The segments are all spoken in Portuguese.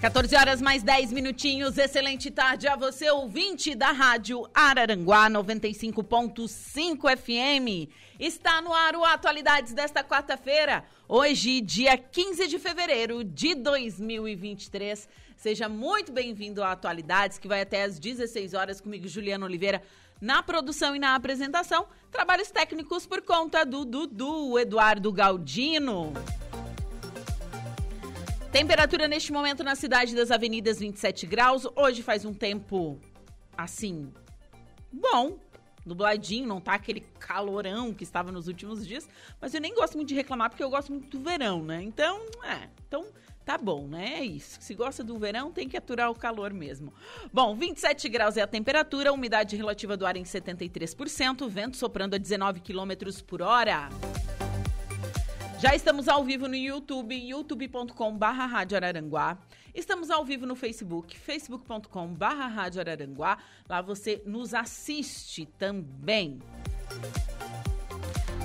14 horas mais 10 minutinhos. Excelente tarde a você, ouvinte da Rádio Araranguá 95.5 FM. Está no ar o Atualidades desta quarta-feira, hoje, dia 15 de fevereiro de 2023. Seja muito bem-vindo a Atualidades, que vai até às 16 horas comigo, Juliana Oliveira, na produção e na apresentação. Trabalhos técnicos por conta do Dudu Eduardo Galdino. Temperatura neste momento na cidade das avenidas 27 graus. Hoje faz um tempo assim bom, nubladinho, não tá aquele calorão que estava nos últimos dias, mas eu nem gosto muito de reclamar porque eu gosto muito do verão, né? Então, é, então tá bom, né? É isso. Se gosta do verão, tem que aturar o calor mesmo. Bom, 27 graus é a temperatura, umidade relativa do ar em 73%, vento soprando a 19 quilômetros por hora. Já estamos ao vivo no YouTube, youtube.com.br Rádio Araranguá. Estamos ao vivo no Facebook, facebook.com.br Rádio Araranguá. Lá você nos assiste também.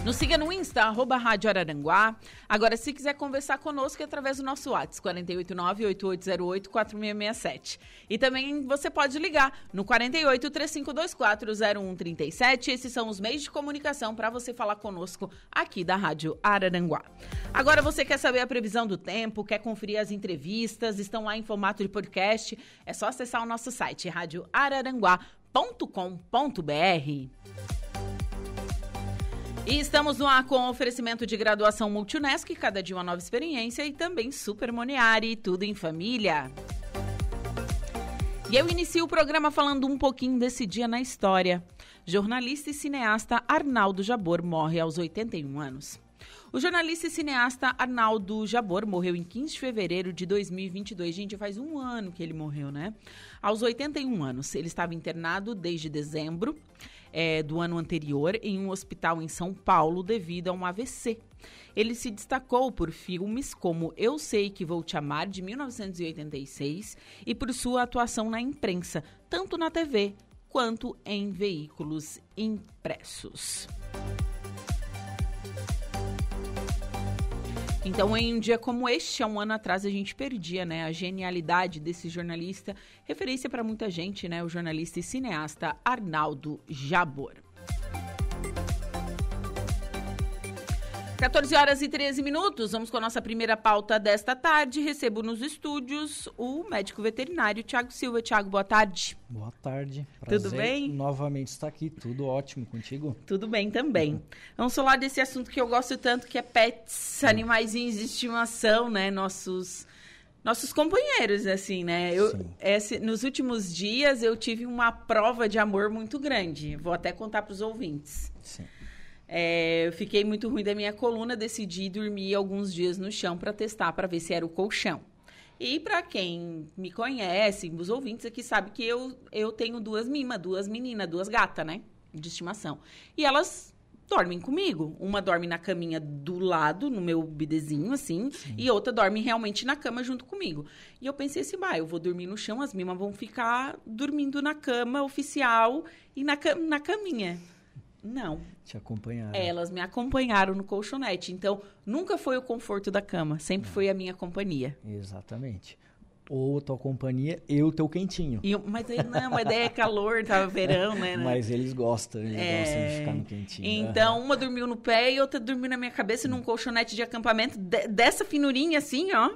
Nos siga no Insta, arroba Rádio Araranguá. Agora, se quiser conversar conosco, é através do nosso WhatsApp, 489-8808-4667. E também você pode ligar no 48-3524-0137. Esses são os meios de comunicação para você falar conosco aqui da Rádio Araranguá. Agora, você quer saber a previsão do tempo, quer conferir as entrevistas, estão lá em formato de podcast, é só acessar o nosso site, radioararanguá.com.br. E estamos no ar com oferecimento de graduação Multunesc, cada dia uma nova experiência, e também Super Moniari, tudo em família. E eu inicio o programa falando um pouquinho desse dia na história. Jornalista e cineasta Arnaldo Jabor morre aos 81 anos. O jornalista e cineasta Arnaldo Jabor morreu em 15 de fevereiro de 2022. Gente, faz um ano que ele morreu, né? Aos 81 anos. Ele estava internado desde dezembro é, do ano anterior em um hospital em São Paulo devido a um AVC. Ele se destacou por filmes como Eu Sei Que Vou Te Amar, de 1986, e por sua atuação na imprensa, tanto na TV quanto em veículos impressos. Então, em um dia como este, há um ano atrás, a gente perdia né, a genialidade desse jornalista, referência para muita gente, né, o jornalista e cineasta Arnaldo Jabor. 14 horas e 13 minutos, vamos com a nossa primeira pauta desta tarde. Recebo nos estúdios o médico veterinário Tiago Silva. Tiago, boa tarde. Boa tarde. Prazer Tudo bem? Novamente estar aqui, tudo ótimo contigo? Tudo bem também. Vamos falar desse assunto que eu gosto tanto, que é pets, animaizinhos de estimação, né? Nossos nossos companheiros, assim, né? Eu, esse, nos últimos dias eu tive uma prova de amor muito grande. Vou até contar para os ouvintes. Sim. É, eu fiquei muito ruim da minha coluna, decidi dormir alguns dias no chão para testar, para ver se era o colchão. E para quem me conhece, os ouvintes aqui sabem que eu, eu tenho duas mimas, duas meninas, duas gatas, né? De estimação. E elas dormem comigo. Uma dorme na caminha do lado, no meu bidezinho, assim, Sim. e outra dorme realmente na cama junto comigo. E eu pensei assim, bah, eu vou dormir no chão, as mimas vão ficar dormindo na cama oficial e na, na caminha. Não. Te acompanharam. Elas me acompanharam no colchonete. Então, nunca foi o conforto da cama, sempre Não. foi a minha companhia. Exatamente. Ou a tua companhia e o teu quentinho. E, mas não, mas daí é calor, tava verão, né, né? Mas eles gostam, eles é... gostam de ficar no quentinho. Então, uma dormiu no pé e outra dormiu na minha cabeça num colchonete de acampamento de, dessa finurinha assim, ó.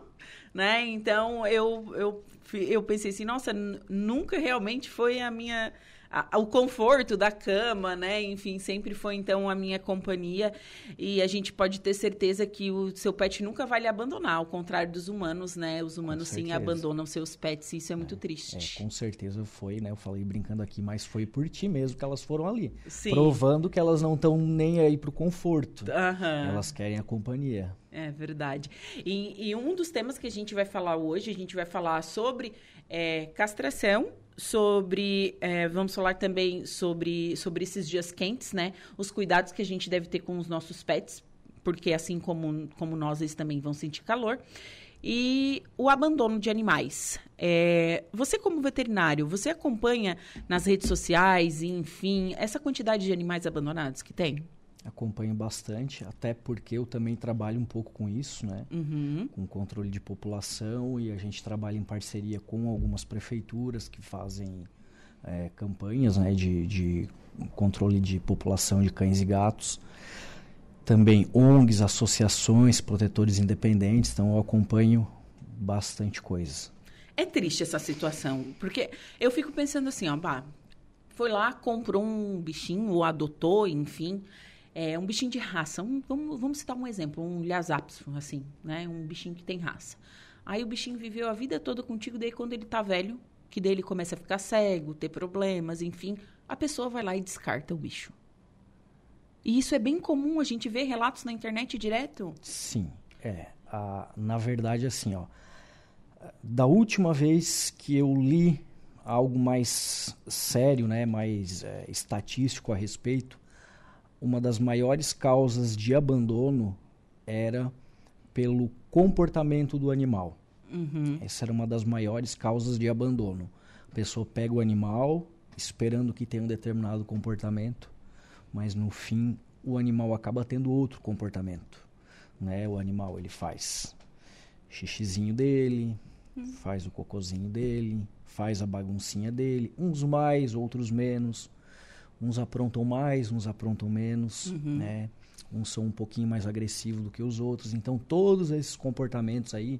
Né? Então, eu, eu, eu pensei assim, nossa, nunca realmente foi a minha a, o conforto da cama, né? Enfim, sempre foi então a minha companhia e a gente pode ter certeza que o seu pet nunca vai lhe abandonar, ao contrário dos humanos, né? Os humanos sim abandonam seus pets e isso é, é muito triste. É, com certeza foi, né? Eu falei brincando aqui, mas foi por ti mesmo que elas foram ali, sim. provando que elas não estão nem aí pro conforto. Uhum. Elas querem a companhia. É verdade. E, e, um dos temas que a gente vai falar hoje, a gente vai falar sobre é, castração sobre. É, vamos falar também sobre, sobre esses dias quentes, né? Os cuidados que a gente deve ter com os nossos pets, porque assim como, como nós, eles também vão sentir calor. E o abandono de animais. É, você, como veterinário, você acompanha nas redes sociais, enfim, essa quantidade de animais abandonados que tem? Acompanho bastante, até porque eu também trabalho um pouco com isso, né? Uhum. Com controle de população e a gente trabalha em parceria com algumas prefeituras que fazem é, campanhas né, de, de controle de população de cães e gatos também ONGs, associações, protetores independentes, então eu acompanho bastante coisa. É triste essa situação, porque eu fico pensando assim, ó, bah, foi lá, comprou um bichinho, ou adotou, enfim, é um bichinho de raça. Um, vamos, vamos citar um exemplo, um Lhasapis, assim, né? Um bichinho que tem raça. Aí o bichinho viveu a vida toda contigo, daí quando ele tá velho, que daí ele começa a ficar cego, ter problemas, enfim, a pessoa vai lá e descarta o bicho. E isso é bem comum, a gente vê relatos na internet direto? Sim, é. na verdade, assim, ó, da última vez que eu li algo mais sério, né, mais é, estatístico a respeito, uma das maiores causas de abandono era pelo comportamento do animal. Uhum. Essa era uma das maiores causas de abandono. A pessoa pega o animal esperando que tenha um determinado comportamento mas no fim o animal acaba tendo outro comportamento, né? O animal ele faz xixizinho dele, hum. faz o cocozinho dele, faz a baguncinha dele, uns mais, outros menos. Uns aprontam mais, uns aprontam menos, uhum. né? Uns são um pouquinho mais agressivos do que os outros. Então, todos esses comportamentos aí,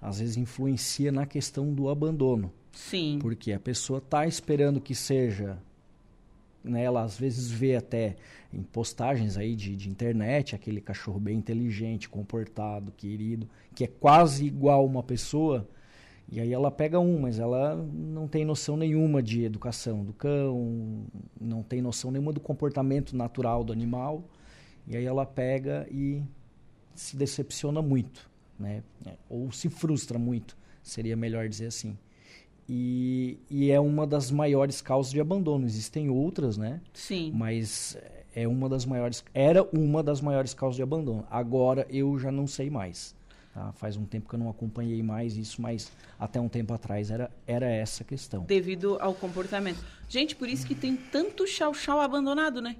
às vezes, influencia na questão do abandono. Sim. Porque a pessoa está esperando que seja né, ela às vezes vê até em postagens aí de, de internet aquele cachorro bem inteligente, comportado, querido, que é quase igual uma pessoa, e aí ela pega um, mas ela não tem noção nenhuma de educação do cão, não tem noção nenhuma do comportamento natural do animal, e aí ela pega e se decepciona muito, né? Ou se frustra muito, seria melhor dizer assim. E, e é uma das maiores causas de abandono. Existem outras, né? Sim. Mas é uma das maiores, era uma das maiores causas de abandono. Agora eu já não sei mais. Tá? Faz um tempo que eu não acompanhei mais isso, mas até um tempo atrás era, era essa questão. Devido ao comportamento. Gente, por isso que tem tanto chau-chau abandonado, né?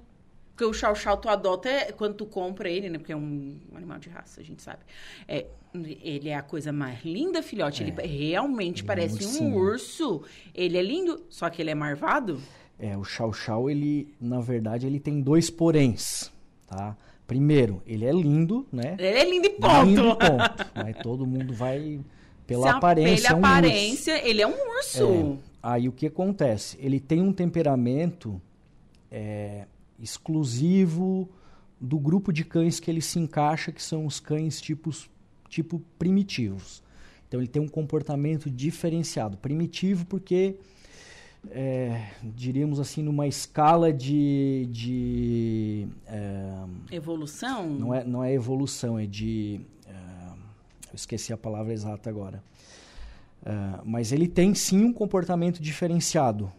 Porque o chau chau tu adota é quando tu compra ele, né? Porque é um animal de raça, a gente sabe. É, ele é a coisa mais linda, filhote. É. Ele realmente ele é parece é um urso. Ele é lindo, só que ele é marvado. É, o chau chau, ele, na verdade, ele tem dois poréns, tá? Primeiro, ele é lindo, né? Ele é lindo e ponto. Lindo e ponto. Aí todo mundo vai pela Se aparência. Pela é um aparência, urso. ele é um urso. É, aí o que acontece? Ele tem um temperamento é, exclusivo do grupo de cães que ele se encaixa, que são os cães tipos, tipo primitivos. Então ele tem um comportamento diferenciado. Primitivo porque, é, diríamos assim, numa escala de... de é, evolução? Não é, não é evolução, é de... É, eu esqueci a palavra exata agora. É, mas ele tem sim um comportamento diferenciado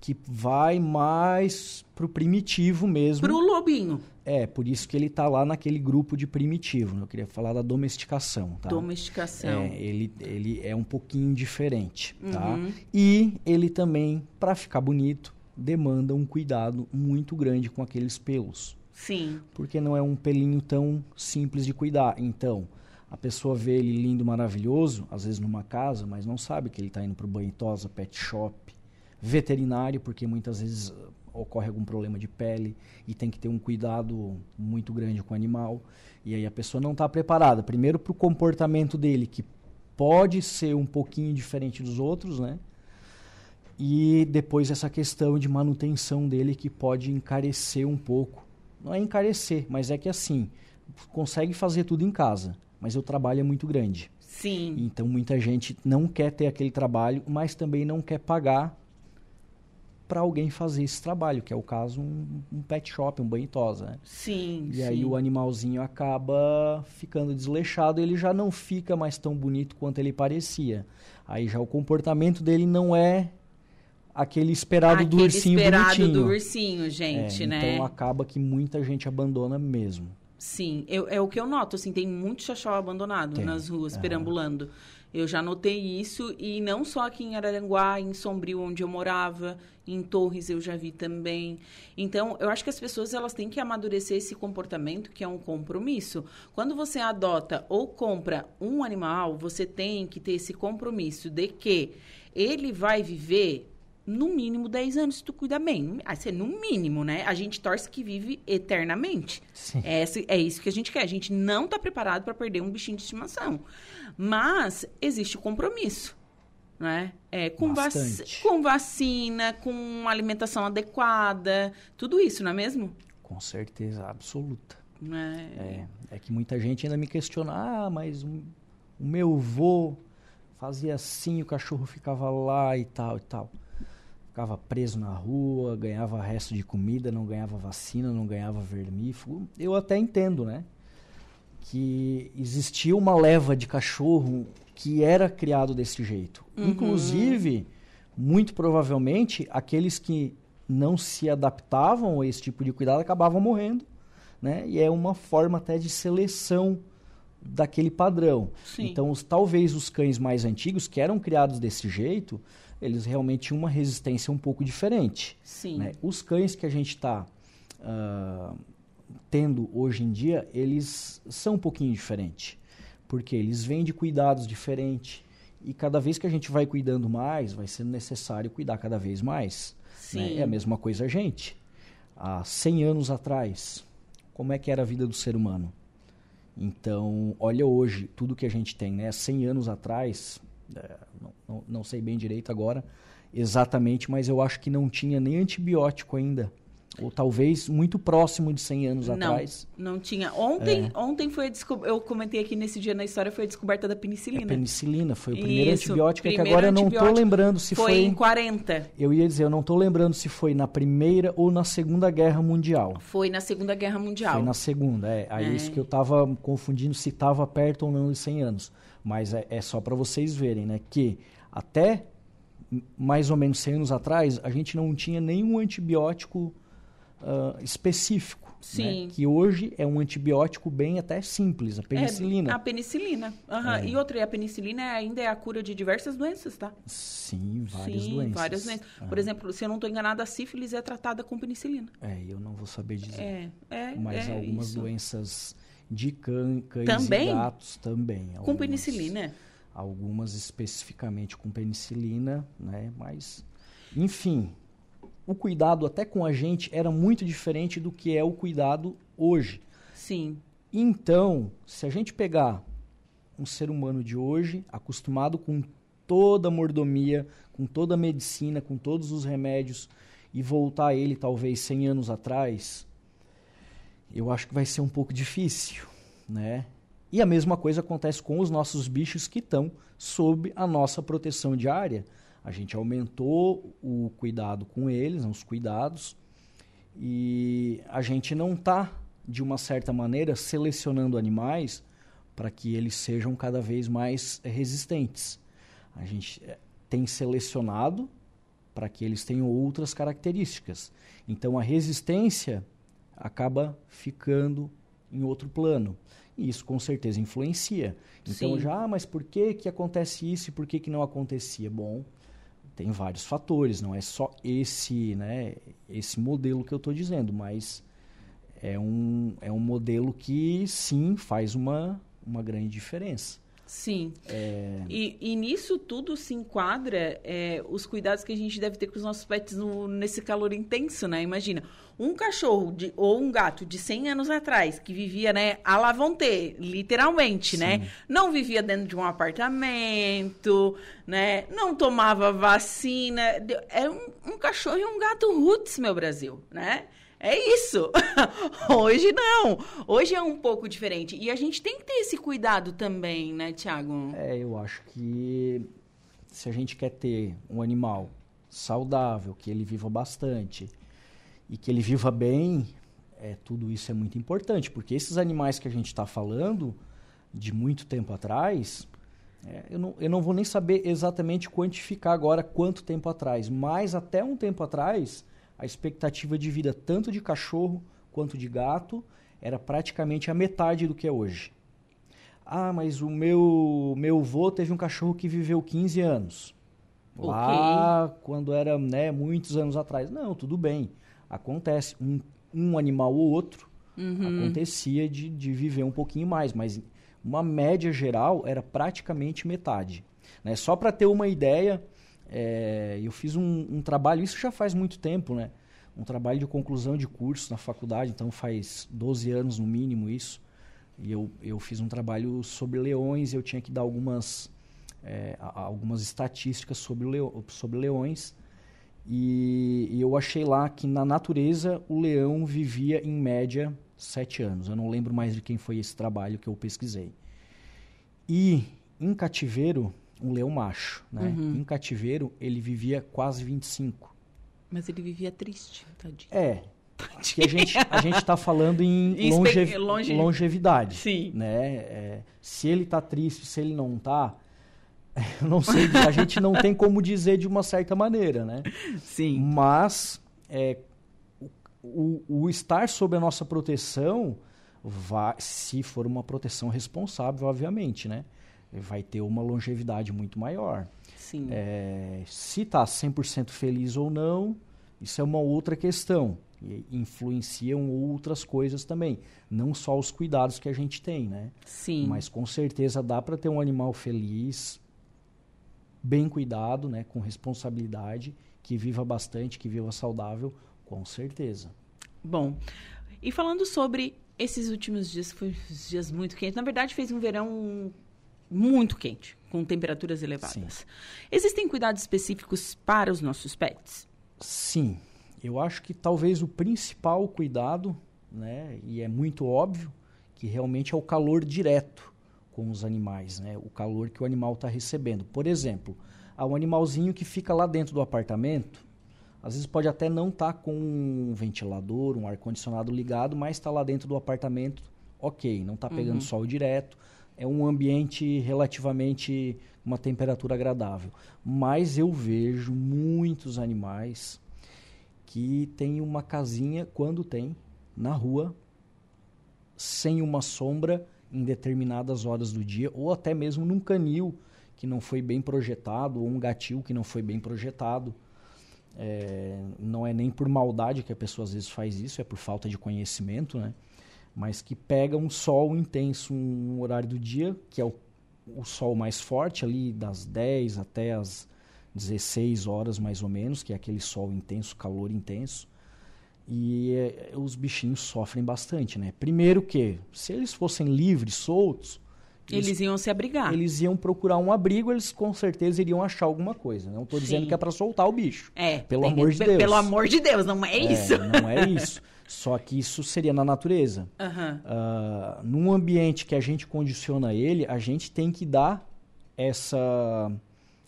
que vai mais pro primitivo mesmo. Pro lobinho. É, por isso que ele tá lá naquele grupo de primitivo. Né? Eu queria falar da domesticação, tá? Domesticação. É, ele, ele é um pouquinho diferente, tá? uhum. tá? E ele também, para ficar bonito, demanda um cuidado muito grande com aqueles pelos. Sim. Porque não é um pelinho tão simples de cuidar. Então, a pessoa vê ele lindo, maravilhoso, às vezes numa casa, mas não sabe que ele está indo pro banho tosa, pet shop, veterinário, porque muitas vezes uh, ocorre algum problema de pele e tem que ter um cuidado muito grande com o animal. E aí a pessoa não está preparada, primeiro para o comportamento dele, que pode ser um pouquinho diferente dos outros, né? E depois essa questão de manutenção dele que pode encarecer um pouco. Não é encarecer, mas é que assim, consegue fazer tudo em casa, mas o trabalho é muito grande. Sim. Então muita gente não quer ter aquele trabalho, mas também não quer pagar para alguém fazer esse trabalho, que é o caso um, um pet shop, um banho tosa, né? Sim. E sim. aí o animalzinho acaba ficando desleixado, ele já não fica mais tão bonito quanto ele parecia. Aí já o comportamento dele não é aquele esperado aquele do ursinho esperado bonitinho. do ursinho, gente, é, né? Então acaba que muita gente abandona mesmo. Sim, eu, é o que eu noto, assim, tem muito chachau abandonado Tem, nas ruas, aham. perambulando. Eu já notei isso, e não só aqui em Araranguá, em Sombrio, onde eu morava, em Torres eu já vi também. Então, eu acho que as pessoas elas têm que amadurecer esse comportamento, que é um compromisso. Quando você adota ou compra um animal, você tem que ter esse compromisso de que ele vai viver no mínimo 10 anos, se tu cuidar bem. Aí, ser no mínimo, né? A gente torce que vive eternamente. Sim. É, é isso que a gente quer. A gente não está preparado para perder um bichinho de estimação. Mas existe o compromisso. Né? É, com, vac- com vacina, com alimentação adequada, tudo isso, não é mesmo? Com certeza absoluta. Né? É, é que muita gente ainda me questiona, ah, mas o, o meu vô fazia assim, o cachorro ficava lá e tal e tal. Ficava preso na rua, ganhava resto de comida, não ganhava vacina, não ganhava vermífugo. Eu até entendo, né? Que existia uma leva de cachorro que era criado desse jeito. Inclusive, muito provavelmente, aqueles que não se adaptavam a esse tipo de cuidado acabavam morrendo né? E é uma forma até de seleção daquele padrão. Sim. Então, os, talvez os cães mais antigos, que eram criados desse jeito, eles realmente tinham uma resistência um pouco diferente. Sim. né? Os cães que a gente está tendo hoje em dia, eles são um pouquinho diferentes. Porque eles vêm de cuidados diferentes. E cada vez que a gente vai cuidando mais, vai sendo necessário cuidar cada vez mais. né? É a mesma coisa a gente. Há 100 anos atrás, como é que era a vida do ser humano? Então, olha hoje, tudo que a gente tem, né? 100 anos atrás, é, não, não, não sei bem direito agora exatamente, mas eu acho que não tinha nem antibiótico ainda. Ou talvez muito próximo de 100 anos Não, atrás. não tinha. Ontem, É. ontem foi eu comentei aqui nesse dia na história foi a descoberta da A penicilina. penicilina foi o primeiro Isso, antibiótico, é que primeiro agora eu não estou lembrando se foi, foi. em 40. Eu ia dizer, eu não estou lembrando se foi na Primeira ou na Segunda Guerra Mundial. Foi na Segunda Guerra Mundial. Foi na segunda, é. Aí É. isso que eu tava confundindo se estava perto ou não de 100 anos. Mas é, é só para vocês verem, né? Que até mais ou menos 100 anos atrás, a gente não tinha nenhum antibiótico ah, específico. Sim. né? Que hoje é um antibiótico bem até simples, a penicilina. É, a penicilina. Aham. É. E outra, a penicilina é- ainda é a cura de diversas doenças, tá? Sim, várias Sim, doenças. várias doenças. Por exemplo, se eu não estou enganada, a sífilis é tratada com penicilina. É, eu não vou saber dizer. É, é, Mas é algumas isso. doenças de cã, cães Também? e gatos também. Com algumas. penicilina. algumas especificamente com penicilina, né? Mas, enfim, o cuidado até com a gente era muito diferente do que é o cuidado hoje. Sim. Então, se a gente pegar um ser humano de hoje, acostumado com toda a mordomia, com toda a medicina, com todos os remédios, e voltar a ele talvez 100 anos atrás, eu acho que vai ser um pouco difícil, né? E a mesma coisa acontece com os nossos bichos que estão sob a nossa proteção diária. A gente aumentou o cuidado com eles, os cuidados, e a gente não está, de uma certa maneira, selecionando animais para que eles sejam cada vez mais resistentes. A gente eh, tem selecionado para que eles tenham outras características. Então a resistência acaba ficando em outro plano. E isso com certeza influencia. Então Sim. já, ah, mas por que, que acontece isso e por que, que não acontecia? Bom, tem vários fatores, não é só esse, né, esse modelo que eu estou dizendo, mas é um, é um modelo que sim faz uma, uma grande diferença. Sim. É, E, e nisso tudo se enquadra é, os cuidados que a gente deve ter com os nossos pets no- nesse calor intenso, né? Imagina, um cachorro de- ou um gato de 100 anos atrás, que vivia, né, à la vontade, literalmente, né? Não vivia dentro de um apartamento, né? Não tomava vacina. É um, um cachorro e um gato roots, meu Brasil, né? É isso. Hoje não. Hoje é um pouco diferente. E a gente tem que ter esse cuidado também, né, Tiago? é, eu acho que se a gente quer ter um animal saudável, que ele viva bastante e que ele viva bem, é, tudo isso é muito importante, porque esses animais que a gente está falando de muito tempo atrás, é, eu, não, eu não vou nem saber exatamente quantificar agora quanto tempo atrás, mas até um tempo atrás, a expectativa de vida tanto de cachorro quanto de gato era praticamente a metade do que é hoje. Ah, mas o meu meu avô teve um cachorro que viveu 15 anos. Lá, okay. quando era né, muitos anos atrás. Não, tudo bem. Acontece. Um, um animal ou outro uhum. acontecia de, de viver um pouquinho mais, mas uma média geral era praticamente metade. Né? Só para ter uma ideia, é, eu fiz um, um, trabalho, isso já faz muito tempo, né? um trabalho de conclusão de curso na faculdade, então faz 12 anos no mínimo isso. E eu, eu fiz um trabalho sobre leões, eu tinha que dar algumas, é, algumas estatísticas sobre, leo, sobre leões. E, e, eu achei lá que na natureza o leão vivia em média sete anos. Eu não lembro mais de quem foi esse trabalho que eu pesquisei. E em cativeiro, um leão macho, né? Uhum. Em cativeiro ele vivia quase 25. Mas ele vivia triste, tadinho. É, que a gente a gente está falando em longe, longe... longevidade, Sim. né? É, se ele está triste, se ele não está, eu não sei, a gente não tem como dizer de uma certa maneira, né? Sim. Mas é, o, o estar sob a nossa proteção vai, se for uma proteção responsável, obviamente, né? Vai ter uma longevidade muito maior. Sim. É, se está 100% feliz ou não, isso é uma outra questão influenciam outras coisas também, não só os cuidados que a gente tem, né? Sim. Mas com certeza dá para ter um animal feliz, bem cuidado, né, com responsabilidade, que viva bastante, que viva saudável, com certeza. Bom, e falando sobre esses últimos dias, foi dias muito quentes. Na verdade, fez um verão muito quente, com temperaturas elevadas. Sim. Existem cuidados específicos para os nossos pets? Sim. Eu acho que talvez o principal cuidado, né, e é muito óbvio, que realmente é o calor direto com os animais, né, o calor que o animal está recebendo. Por exemplo, há um animalzinho que fica lá dentro do apartamento, às vezes pode até não estar tá com um ventilador, um ar-condicionado ligado, mas está lá dentro do apartamento, ok, não está pegando uhum. sol direto, é um ambiente relativamente uma temperatura agradável. Mas eu vejo muitos animais que tem uma casinha, quando tem, na rua, sem uma sombra em determinadas horas do dia, ou até mesmo num canil que não foi bem projetado, ou um gatil que não foi bem projetado. É, não é nem por maldade que a pessoa às vezes faz isso, é por falta de conhecimento, né? Mas que pega um sol intenso no horário do dia, que é o, o sol mais forte, ali das 10 até as 16 horas mais ou menos, que é aquele sol intenso, calor intenso. E é, os bichinhos sofrem bastante, né? Primeiro que, se eles fossem livres, soltos... Eles, eles iam se abrigar. Eles iam procurar um abrigo, eles com certeza iriam achar alguma coisa. Não estou dizendo que é para soltar o bicho. É. Pelo amor de Deus. Pelo amor de Deus, não é, é isso. Não é isso. Só que isso seria na natureza. Uhum. Uh, num ambiente que a gente condiciona ele, a gente tem que dar essa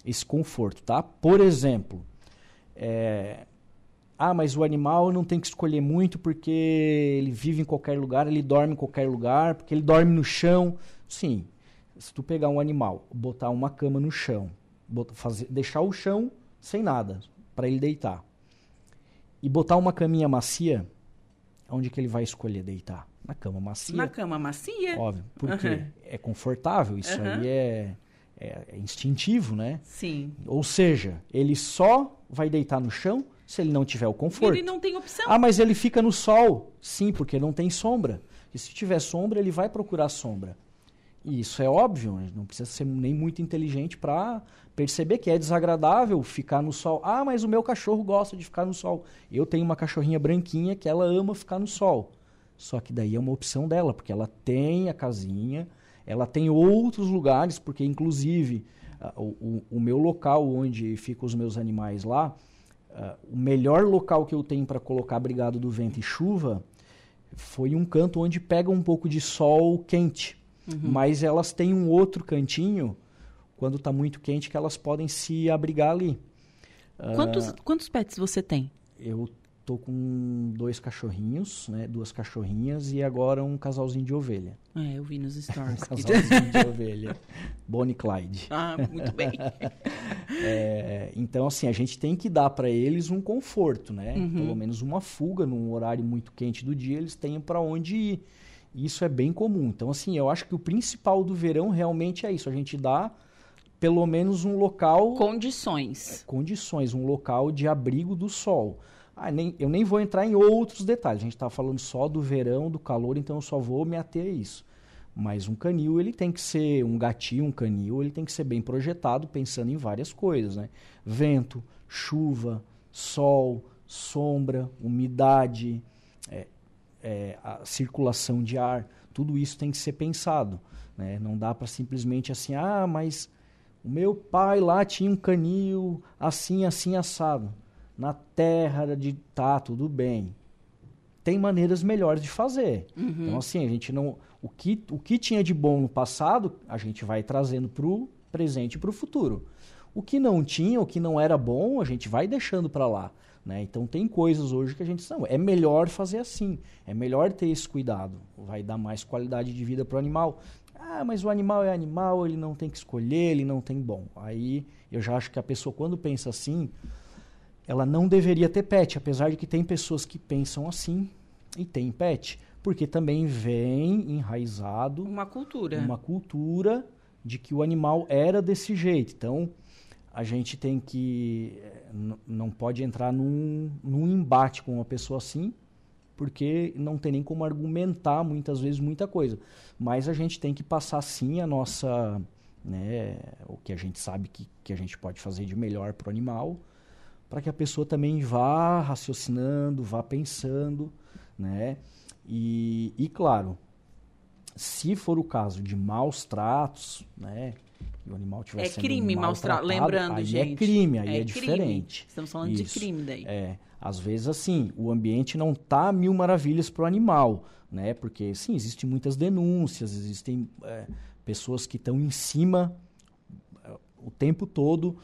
esse conforto, tá? Por exemplo, é, ah, mas o animal não tem que escolher muito porque ele vive em qualquer lugar, ele dorme em qualquer lugar, porque ele dorme no chão. Sim, se tu pegar um animal, botar uma cama no chão, botar, fazer, deixar o chão sem nada para ele deitar e botar uma caminha macia, onde que ele vai escolher deitar? Na cama macia. Na cama macia. Óbvio, porque uhum. é confortável, isso uhum. aí é é, é instintivo, né? Sim. Ou seja, ele só vai deitar no chão se ele não tiver o conforto. Ele não tem opção. Ah, mas ele fica no sol. Sim, porque não tem sombra. E se tiver sombra, ele vai procurar sombra. E isso é óbvio, não precisa ser nem muito inteligente para perceber que é desagradável ficar no sol. Ah, mas o meu cachorro gosta de ficar no sol. Eu tenho uma cachorrinha branquinha que ela ama ficar no sol. Só que daí é uma opção dela, porque ela tem a casinha, ela tem outros lugares, porque inclusive uh, o, o, meu local onde ficam os meus animais lá, uh, o melhor local que eu tenho para colocar abrigado do vento e chuva foi um canto onde pega um pouco de sol quente. Uhum. Mas elas têm um outro cantinho, quando está muito quente, que elas podem se abrigar ali. Quantos, uh, quantos pets você tem? Eu tô com dois cachorrinhos, né? Duas cachorrinhas e agora um casalzinho de ovelha. É, eu vi nos stories. um casalzinho de ovelha. Bonnie Clyde. Ah, muito bem. É, então, assim, a gente tem que dar para eles um conforto, né? Uhum. Pelo menos uma fuga num horário muito quente do dia, eles tenham para onde ir. Isso é bem comum. Então, assim, eu acho que o principal do verão realmente é isso. A gente dá pelo menos um local... Condições. É, condições, um local de abrigo do sol. Ah, nem, eu nem vou entrar em outros detalhes. A gente está falando só do verão, do calor, então eu só vou me ater a isso. Mas um canil, ele tem que ser, um gatinho, um canil, ele tem que ser bem projetado, pensando em várias coisas, né? Vento, chuva, sol, sombra, umidade, é, é, a circulação de ar, tudo isso tem que ser pensado. Né? Não dá para simplesmente assim, ah, mas o meu pai lá tinha um canil assim, assim, assado. Na terra de tá, tudo bem. Tem maneiras melhores de fazer. Uhum. Então, assim, a gente não o que, o que tinha de bom no passado, a gente vai trazendo para o presente e para o futuro. O que não tinha, o que não era bom, a gente vai deixando para lá. Né? Então tem coisas hoje que a gente não, é melhor fazer assim, é melhor ter esse cuidado, vai dar mais qualidade de vida para o animal. Ah, mas o animal é animal, ele não tem que escolher, ele não tem bom. Aí eu já acho que a pessoa quando pensa assim, ela não deveria ter pet, apesar de que tem pessoas que pensam assim e tem pet porque também vem enraizado uma cultura, uma cultura de que o animal era desse jeito. Então a gente tem que não pode entrar num, num embate com uma pessoa assim, porque não tem nem como argumentar muitas vezes muita coisa. Mas a gente tem que passar sim a nossa, né, o que a gente sabe que, que a gente pode fazer de melhor para o animal, para que a pessoa também vá raciocinando, vá pensando, né? E, e claro, se for o caso de maus tratos, né? Que o animal tiver é crime maus tratos, lembrando, aí é gente. é crime, aí é, é diferente. Estamos falando Isso. de crime daí. É, às vezes assim, o ambiente não tá mil maravilhas para o animal, né? Porque sim, existem muitas denúncias, existem é, pessoas que estão em cima é, o tempo todo,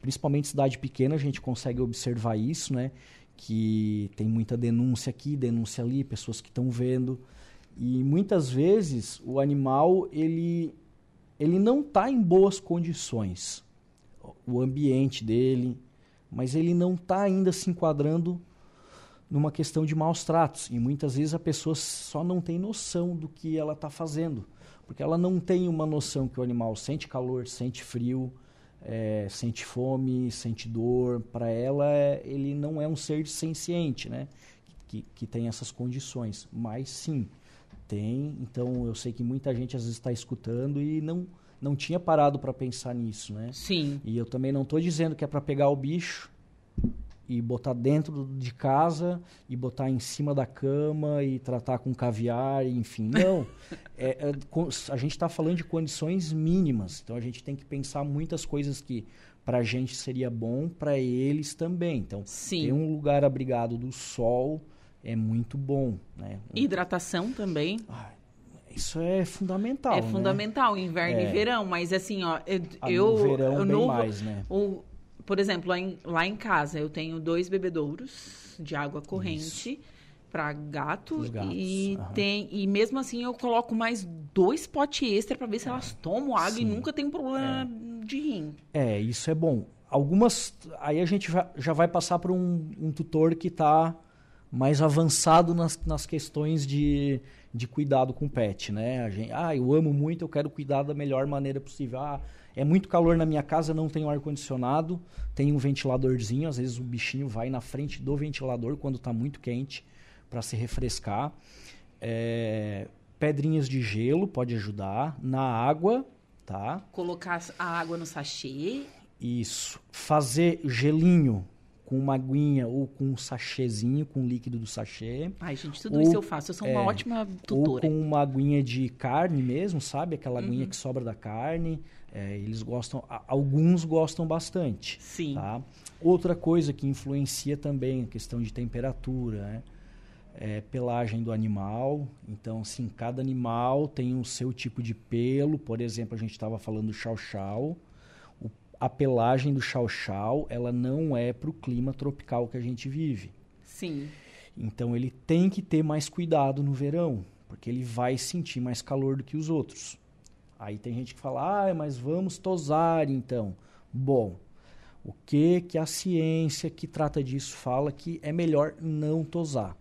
principalmente cidade pequena, a gente consegue observar isso, né? que tem muita denúncia aqui, denúncia ali, pessoas que estão vendo. E muitas vezes o animal ele, ele não está em boas condições, o ambiente dele, mas ele não está ainda se enquadrando numa questão de maus tratos. E muitas vezes a pessoa só não tem noção do que ela está fazendo, porque ela não tem uma noção que o animal sente calor, sente frio, é, sente fome, sente dor. Para ela, ele não é um ser senciente, né? Que, que tem essas condições. Mas sim, tem. Então eu sei que muita gente às vezes está escutando e não, não tinha parado para pensar nisso, né? Sim. E eu também não estou dizendo que é para pegar o bicho e botar dentro de casa e botar em cima da cama e tratar com caviar, enfim. Não. é, é, a gente está falando de condições mínimas. Então a gente tem que pensar muitas coisas que para a gente seria bom, para eles também. Então, Sim. ter um lugar abrigado do sol é muito bom. Né? Hidratação também. Ah, isso é fundamental. É né? fundamental, inverno é. e verão, mas assim, ó, eu, ah, eu, verão eu bem não, mais, né? O, por exemplo, lá em, lá em casa eu tenho dois bebedouros de água corrente para gato gatos, e tem e mesmo assim eu coloco mais dois potes extra para ver se elas tomam água Sim. e nunca tem problema é. de rim. É, isso é bom. Algumas aí a gente já, já vai passar para um, um tutor que está mais avançado nas, nas questões de, de cuidado com o pet, né? A gente, ah, eu amo muito, eu quero cuidar da melhor maneira possível. Ah, é muito calor na minha casa, não tenho ar-condicionado, tem um ventiladorzinho, às vezes o bichinho vai na frente do ventilador quando está muito quente para se refrescar. É, pedrinhas de gelo pode ajudar. Na água, tá? Colocar a água no sachê. Isso. Fazer gelinho com uma aguinha ou com um sachêzinho, com líquido do sachê. Ai, gente, tudo ou, isso eu faço. Eu sou é, uma ótima tutora. Ou com uma aguinha de carne mesmo, sabe? Aquela uhum. aguinha que sobra da carne. É, eles gostam, alguns gostam bastante. Sim. Tá? Outra coisa que influencia também a questão de temperatura, né? É pelagem do animal. Então, sim, cada animal tem o seu tipo de pelo. Por exemplo, a gente estava falando do chau-chau. A pelagem do chau-chau, ela não é para o clima tropical que a gente vive. Sim. Então, ele tem que ter mais cuidado no verão, porque ele vai sentir mais calor do que os outros. Aí tem gente que fala, ah, mas vamos tosar então. Bom, O que que a ciência que trata disso fala que é melhor não tosar?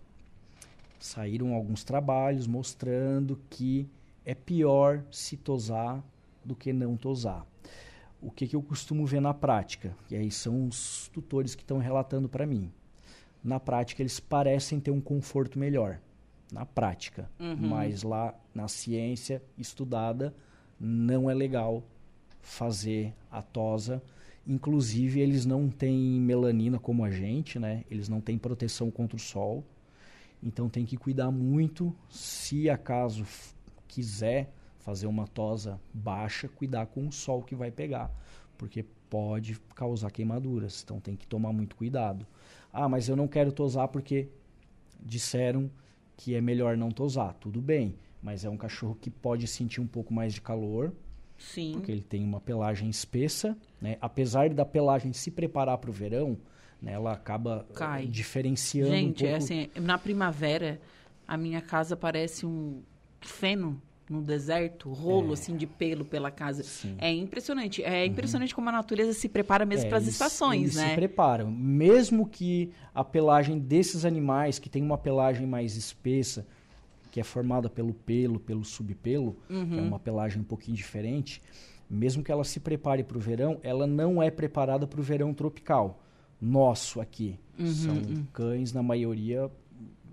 Saíram alguns trabalhos mostrando que é pior se tosar do que não tosar. O que, que eu costumo ver na prática? E aí são os tutores que estão relatando para mim. Na prática, eles parecem ter um conforto melhor. Na prática. Uhum. Mas lá na ciência estudada, não é legal fazer a tosa. Inclusive, eles não têm melanina como a gente, né? Eles não têm proteção contra o sol. Então tem que cuidar muito. Se acaso quiser fazer uma tosa baixa, cuidar com o sol que vai pegar, porque pode causar queimaduras. Então tem que tomar muito cuidado. Ah, mas eu não quero tosar porque disseram que é melhor não tosar. Tudo bem, mas é um cachorro que pode sentir um pouco mais de calor. Sim. Porque ele tem uma pelagem espessa, né? Apesar da pelagem se preparar para o verão, né? Ela acaba eh, Cai. diferenciando Gente, um é pouco. assim, na primavera, a minha casa parece um feno no deserto, rolo É. assim de pelo pela casa. Sim. É impressionante. É impressionante como a natureza se prepara mesmo É, para as estações, eles né? se preparam. Mesmo que a pelagem desses animais, que tem uma pelagem mais espessa, que é formada pelo pelo, pelo subpelo, que Uhum. é uma pelagem um pouquinho diferente, mesmo que ela se prepare para o verão, ela não é preparada para o verão tropical. Nosso aqui. Uhum, São cães, na maioria,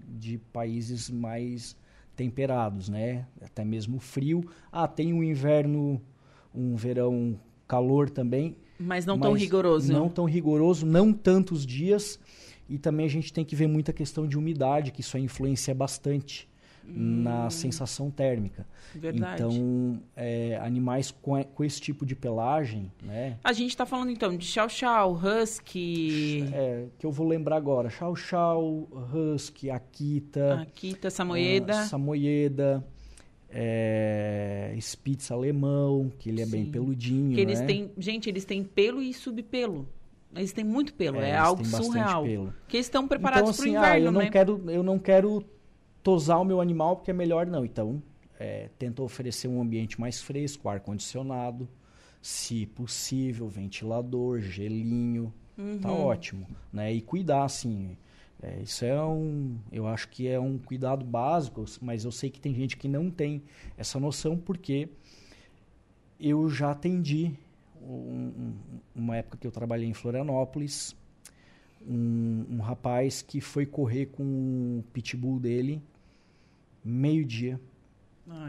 de países mais temperados, né? Até mesmo frio. Ah, tem um inverno, um verão calor também, Mas não tão mas rigoroso. Não tão rigoroso, não tantos dias. E também a gente tem que ver muita questão de umidade, que isso influencia bastante na sensação térmica. Hum. Verdade. Então, é, animais com, com esse tipo de pelagem, né? A gente tá falando então de Chow Chow, Husky, É, que eu vou lembrar agora. Chow Chow, Husky, Akita, Akita, Samoyeda. ah, Samoyeda, é, Spitz alemão, que ele é bem Sim. peludinho, que eles né? têm, gente, eles têm pelo e subpelo. Eles têm muito pelo, é, eles algo surreal. pelo. Que eles estão preparados então, para assim, o inverno, ah, eu não né? quero, eu não quero tosar o meu animal porque é melhor não. Então, é, tenta oferecer um ambiente mais fresco, ar condicionado, se possível, ventilador, gelinho, tá Uhum. ótimo, né? E cuidar assim, é, isso é um, eu acho que é um cuidado básico, mas eu sei que tem gente que não tem essa noção porque eu já atendi um- um- uma época que eu trabalhei em Florianópolis, um, um rapaz que foi correr com o pitbull dele meio-dia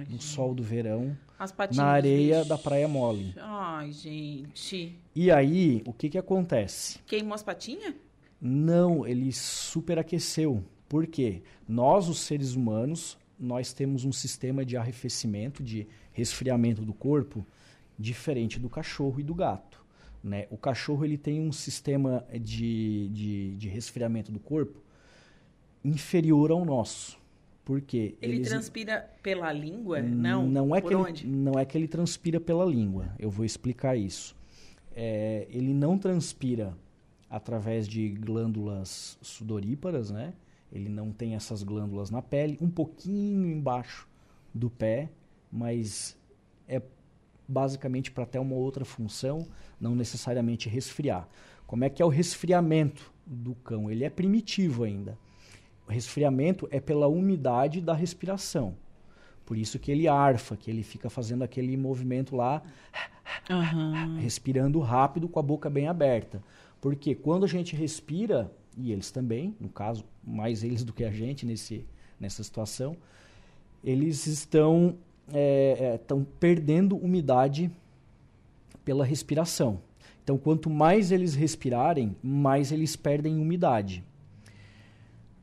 no sol do verão na areia da Praia Mole. Ai, gente. E aí, o que que acontece? Queimou as patinhas? Não, ele superaqueceu. Por quê? Nós, os seres humanos, nós temos um sistema de arrefecimento, de resfriamento do corpo, diferente do cachorro e do gato. Né? O cachorro ele tem um sistema de, de, de resfriamento do corpo inferior ao nosso. Por quê? Ele Eles- transpira pela língua? Não. não é Por que onde? Ele, não é que ele transpira pela língua. Eu vou explicar isso. É, ele não transpira através de glândulas sudoríparas, né? Ele não tem essas glândulas na pele, um pouquinho embaixo do pé, mas é basicamente para até uma outra função, não necessariamente resfriar. Como é que é o resfriamento do cão? Ele é primitivo ainda. O resfriamento é pela umidade da respiração. Por isso que ele arfa, que ele fica fazendo aquele movimento lá, Aham. respirando rápido com a boca bem aberta. Porque quando a gente respira, e eles também, no caso, mais eles do que a gente nesse, nessa situação, eles estão é, é, estão perdendo umidade pela respiração. Então, quanto mais eles respirarem, mais eles perdem umidade.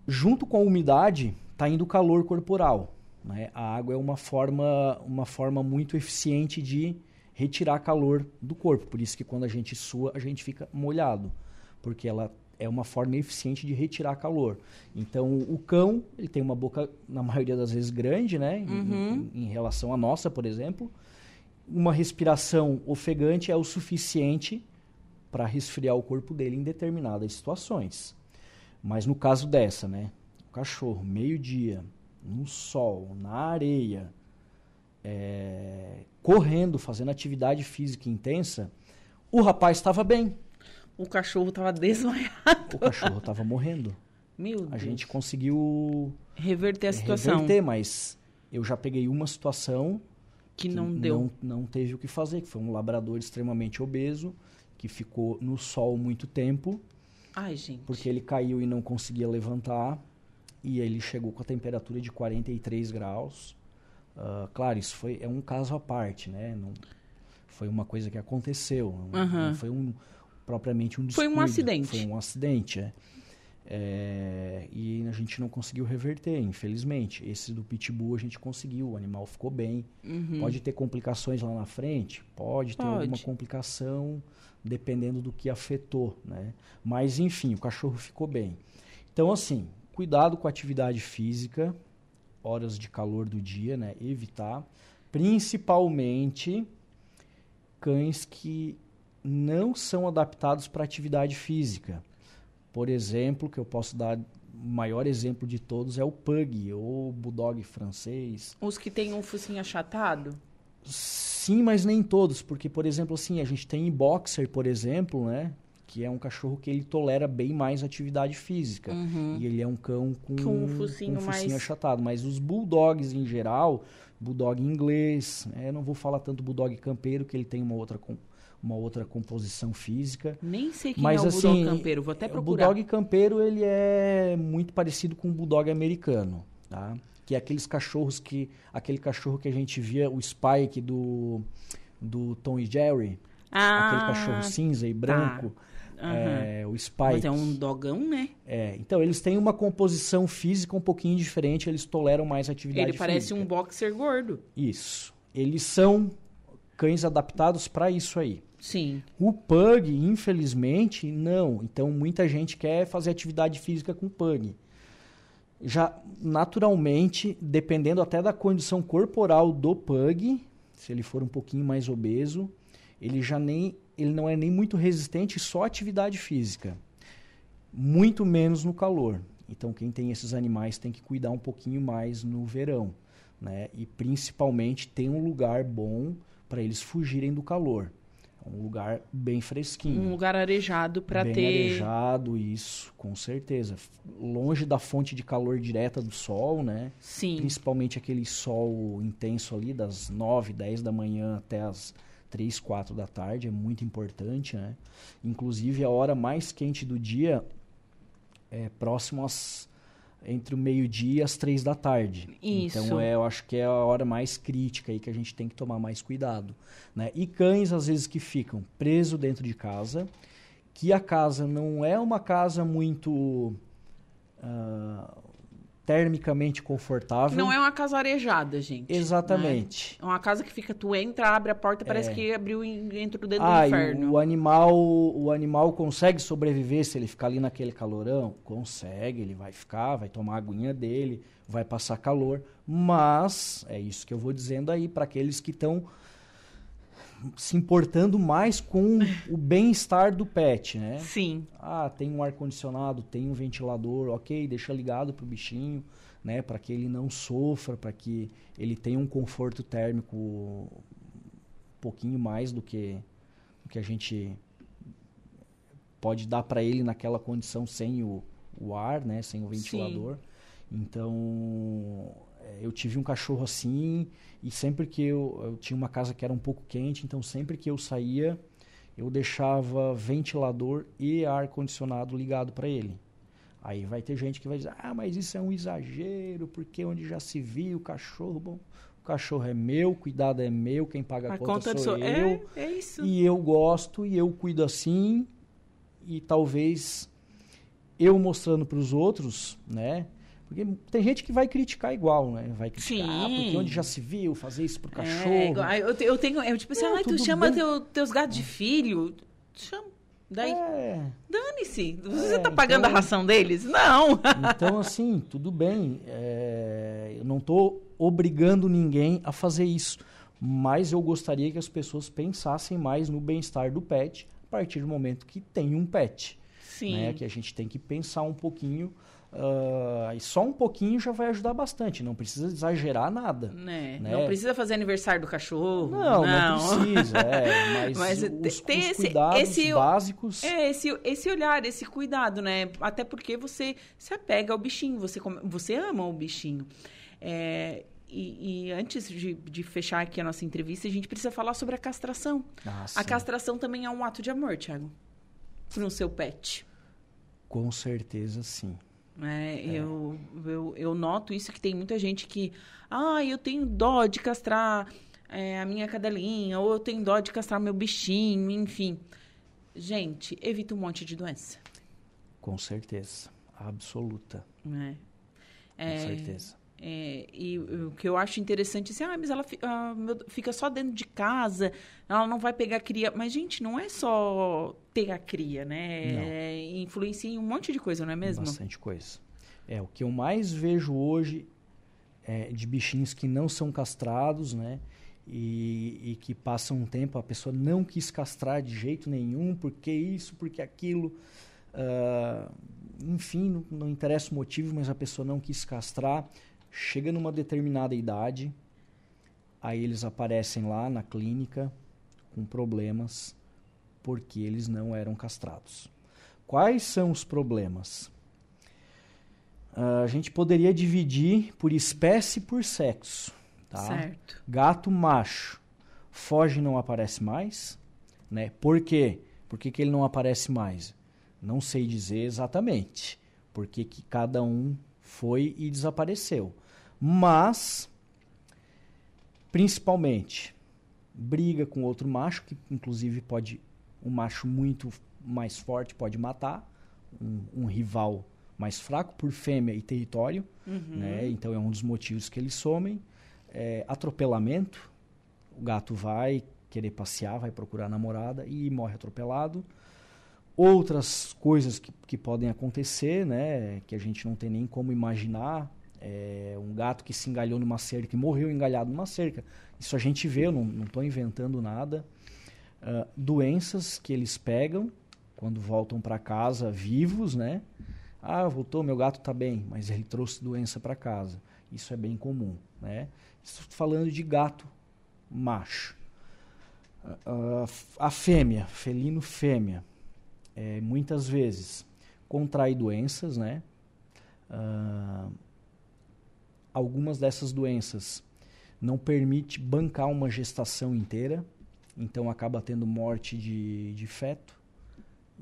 Junto com a umidade, está indo o calor corporal. Né? A água é uma forma, uma forma muito eficiente de retirar calor do corpo. Por isso que quando a gente sua, a gente fica molhado. Porque ela é uma forma eficiente de retirar calor. Então, o cão, ele tem uma boca, na maioria das vezes, grande, né? Em- Uhum. Em, em relação à nossa, por exemplo. Uma respiração ofegante é o suficiente para resfriar o corpo dele em determinadas situações. Mas no caso dessa, né? O cachorro, meio-dia, no sol, na areia, é, correndo, fazendo atividade física intensa, o rapaz estava bem. O cachorro tava desmaiado. O cachorro tava morrendo. Meu Deus. A gente conseguiu reverter a situação. reverter, mas eu já peguei uma situação que não deu. Não, não teve o que fazer, que foi um labrador extremamente obeso, que ficou no sol muito tempo, Ai, gente. porque ele caiu e não conseguia levantar, e ele chegou com a temperatura de 43 graus. Ah, claro, isso foi, é um caso à parte, né? Não, foi uma coisa que aconteceu, Aham. não foi um, propriamente um Foi um descuido, acidente. Foi um acidente, é. É, e a gente não conseguiu reverter, infelizmente. Esse do Pitbull a gente conseguiu, o animal ficou bem. Pode ter complicações lá na frente? Pode ter Uhum. Pode. alguma complicação, dependendo do que afetou, né? Mas, enfim, o cachorro ficou bem. Então, assim, cuidado com a atividade física, horas de calor do dia, né? Evitar. Principalmente cães que não são adaptados para atividade física. Por exemplo, que eu posso dar o maior exemplo de todos é o pug ou bulldog francês. Os que têm um focinho achatado? Sim, mas nem todos, porque por exemplo, assim, a gente tem boxer, por exemplo, né, que é um cachorro que ele tolera bem mais atividade física. E ele é um cão com, Com um focinho um focinho mais- achatado, mas os bulldogs em geral, bulldog inglês, né, não vou falar tanto bulldog campeiro, que ele tem uma outra com, uma outra composição física. Nem sei quem Mas é o assim, Bulldog Campeiro, vou até o procurar. bulldog campeiro ele é muito parecido com o bulldog americano, tá? Que é aqueles cachorros que aquele cachorro que a gente via o Spike do do Tom e Jerry, ah, aquele cachorro cinza e branco, Aham. é, o Spike. Mas é um dogão, né? É, então eles têm uma composição física um pouquinho diferente, eles toleram mais atividade Ele parece física. um boxer gordo. Isso. Eles são cães adaptados para isso aí. Sim. O pug, infelizmente, não. Então, muita gente quer fazer atividade física com pug. Já, naturalmente, dependendo até da condição corporal do pug, se ele for um pouquinho mais obeso, ele já nem, ele não é nem muito resistente só à atividade física. Muito menos no calor. Então, quem tem esses animais tem que cuidar um pouquinho mais no verão, né? E principalmente tem um lugar bom para eles fugirem do calor. Um lugar bem fresquinho. Um lugar arejado pra bem ter. arejado, isso, com certeza. Longe da fonte de calor direta do sol, né? Sim. Principalmente aquele sol intenso ali, das 9, 10 da manhã até as 3, 4 da tarde, é muito importante, né? Inclusive, a hora mais quente do dia é próximo às entre o meio-dia e as três da tarde. Isso. Então, é, eu acho que é a hora mais crítica aí que a gente tem que tomar mais cuidado. Né? E cães, às vezes, que ficam presos dentro de casa, que a casa não é uma casa muito ah, termicamente confortável. Não é uma casa arejada, gente. Exatamente. né? É uma casa que fica, tu entra, abre a porta, parece É. que abriu e entrou dentro Ah, do inferno. o animal, o animal consegue sobreviver se ele ficar ali naquele calorão? Consegue, ele vai ficar, vai tomar a aguinha dele, vai passar calor, mas é isso que eu vou dizendo aí para aqueles que estão se importando mais com o bem-estar do pet, né? Sim. Ah, tem um ar-condicionado, tem um ventilador, ok, deixa ligado pro bichinho, né? Para que ele não sofra, para que ele tenha um conforto térmico um pouquinho mais do que, do que a gente pode dar para ele naquela condição sem o, o ar, né? Sem o ventilador. Então, é, eu tive um cachorro assim e sempre que eu, eu tinha uma casa que era um pouco quente, então sempre que eu saía eu deixava ventilador e ar condicionado ligado para ele. Aí vai ter gente que vai dizer: "Ah, mas isso é um exagero, porque onde já se viu o cachorro, bom, o cachorro é meu, o cuidado é meu, quem paga a, A conta, conta sou sou eu". É, é isso. E eu gosto e eu cuido assim. E talvez eu mostrando para os outros, né? Porque tem gente que vai criticar igual, né? Vai criticar, ah, Sim. porque onde já se viu fazer isso pro É, cachorro. igual- aí eu, eu tenho. Eu, tipo assim, Não, ah, tu chama bem. teu- teus gatos de filho. Chama. Daí, É, dane-se. Você É, tá pagando então- a ração deles? Não. então assim, tudo bem. é, eu não estou obrigando ninguém a fazer isso. Mas eu gostaria que as pessoas pensassem mais no bem-estar do pet a partir do momento que tem um pet. Sim. né, que a gente tem que pensar um pouquinho ah, Uh, e só um pouquinho já vai ajudar bastante. Não precisa exagerar nada. Né? Né? Não precisa fazer aniversário do cachorro. Não, não, não precisa. É, mas, mas os, tem os esse, cuidados esse, básicos. É, esse, esse olhar, esse cuidado, né? Até porque você se apega ao bichinho, você, você ama o bichinho. É, e, e, antes de, de, fechar aqui a nossa entrevista, a gente precisa falar sobre a castração. Ah, a castração também é um ato de amor, Thiago, no seu pet. Com certeza, sim. É, é. Eu, eu, eu, noto isso que tem muita gente que, ah, eu tenho dó de castrar é, a minha cadelinha, ou eu tenho dó de castrar meu bichinho, enfim. Gente, evita um monte de doença. Com certeza, absoluta. É. Com é, certeza. É, e o que eu acho interessante é assim, ah, mas ela fica só dentro de casa, ela não vai pegar cria. Mas, gente, não é só ter a cria, né? É, influencia em um monte de coisa, não é mesmo? Bastante coisa. É, o que eu mais vejo hoje é de bichinhos que não são castrados, né? E, e, que passam um tempo, a pessoa não quis castrar de jeito nenhum, porque isso, porque aquilo. Uh, enfim, não, não interessa o motivo, mas a pessoa não quis castrar chega numa determinada idade, aí eles aparecem lá na clínica com problemas porque eles não eram castrados. Quais são os problemas? Uh, a gente poderia dividir por espécie e por sexo. Tá? Certo. Gato macho foge e não aparece mais. Né? Por quê? Por que, que ele não aparece mais? Não sei dizer exatamente. Porque que cada um foi e desapareceu. Mas, principalmente, briga com outro macho, que inclusive pode, um macho muito mais forte pode matar, um, um rival mais fraco por fêmea e território, uhum. né? então é um dos motivos que eles somem. É, atropelamento, o gato vai querer passear, vai procurar namorada e morre atropelado. Outras coisas que, que podem acontecer, né, que a gente não tem nem como imaginar, é, um gato que se engalhou numa cerca e morreu engalhado numa cerca. Isso a gente vê, eu não estou inventando nada. Uh, doenças que eles pegam quando voltam para casa vivos, né? Ah, voltou, meu gato está bem, mas ele trouxe doença para casa. Isso é bem comum, né? Estou falando de gato macho. Uh, a fêmea, felino fêmea, é, muitas vezes contrai doenças, né? Uh, algumas dessas doenças não permite bancar uma gestação inteira, então acaba tendo morte de, de feto,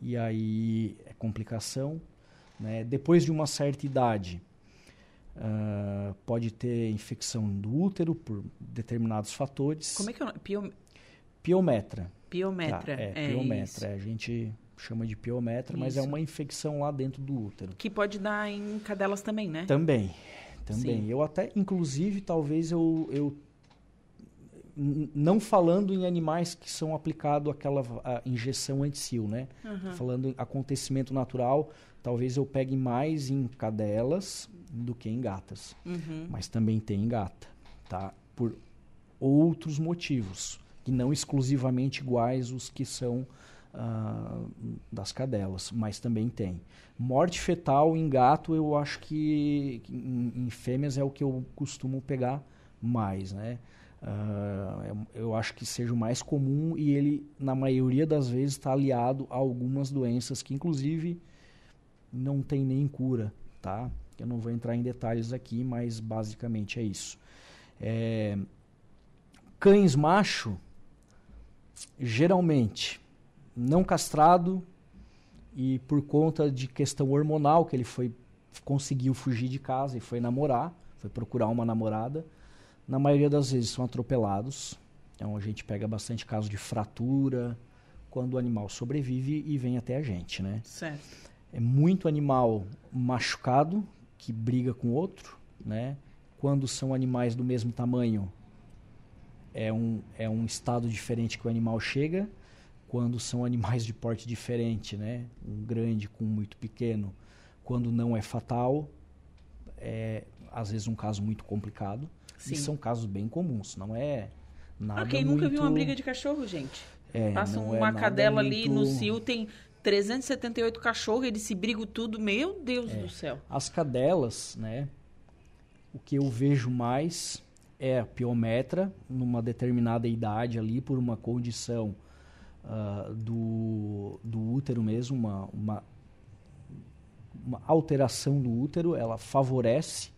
e aí é complicação. Né? Depois de uma certa idade, uh, pode ter infecção do útero por determinados fatores. Como é que é o Pio... Piometra. Piometra. Tá, é, é, piometra. A gente chama de piometra, isso. mas é uma infecção lá dentro do útero. Que pode dar em cadelas também, né? Também também. Sim. Eu até, inclusive, talvez eu, eu não falando em animais que são aplicado aquela injeção anticil, né? Uhum. Falando em acontecimento natural, talvez eu pegue mais em cadelas do que em gatas. Uhum. Mas também tem em gata, tá? Por outros motivos, que não exclusivamente iguais os que são uh, das cadelas, mas também tem. Morte fetal em gato, eu acho que em, em fêmeas é o que eu costumo pegar mais, né? Uh, eu acho que seja o mais comum e ele, na maioria das vezes, está aliado a algumas doenças que, inclusive, não tem nem cura, tá? Eu não vou entrar em detalhes aqui, mas basicamente é isso. É, cães macho, geralmente, não castrado e por conta de questão hormonal que ele foi conseguiu fugir de casa e foi namorar, foi procurar uma namorada. Na maioria das vezes são atropelados. Então a gente pega bastante caso de fratura quando o animal sobrevive e vem até a gente, né? Certo. É muito animal machucado que briga com outro, né? Quando são animais do mesmo tamanho, é um, é um estado diferente que o animal chega quando são animais de porte diferente, né? Um grande com um muito pequeno, quando não é fatal, é às vezes um caso muito complicado. Sim. E são casos bem comuns, não é nada ah, quem muito... nunca viu uma briga de cachorro, gente? É, Passa uma é cadela muito... ali no cio, tem 378 cachorros, eles se brigam tudo, meu Deus é. do céu. As cadelas, né? O que eu vejo mais é a piometra numa determinada idade ali, por uma condição uh, do, do útero mesmo, uma, uma, uma alteração do útero, ela favorece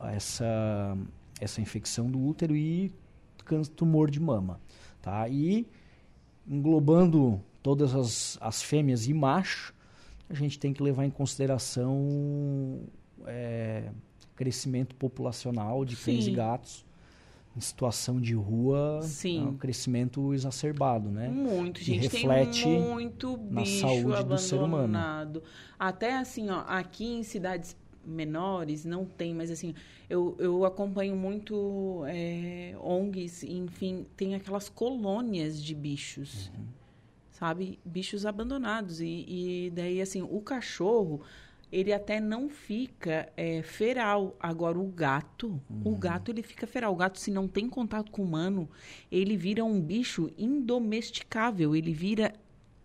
essa, essa infecção do útero e tumor de mama. Tá? E englobando todas as, as fêmeas e macho, a gente tem que levar em consideração é, crescimento populacional de cães e gatos em situação de rua, Sim. É um crescimento exacerbado, né? Muito, que gente reflete tem muito bicho na saúde do ser humano. Até assim, ó, aqui em cidades menores não tem, mas assim, eu, eu acompanho muito é, ONGs, enfim, tem aquelas colônias de bichos. Uhum sabe? Bichos abandonados. E, e daí, assim, o cachorro, ele até não fica é, feral. Agora, o gato, uhum. o gato, ele fica feral. O gato, se não tem contato com o humano, ele vira um bicho indomesticável. Ele vira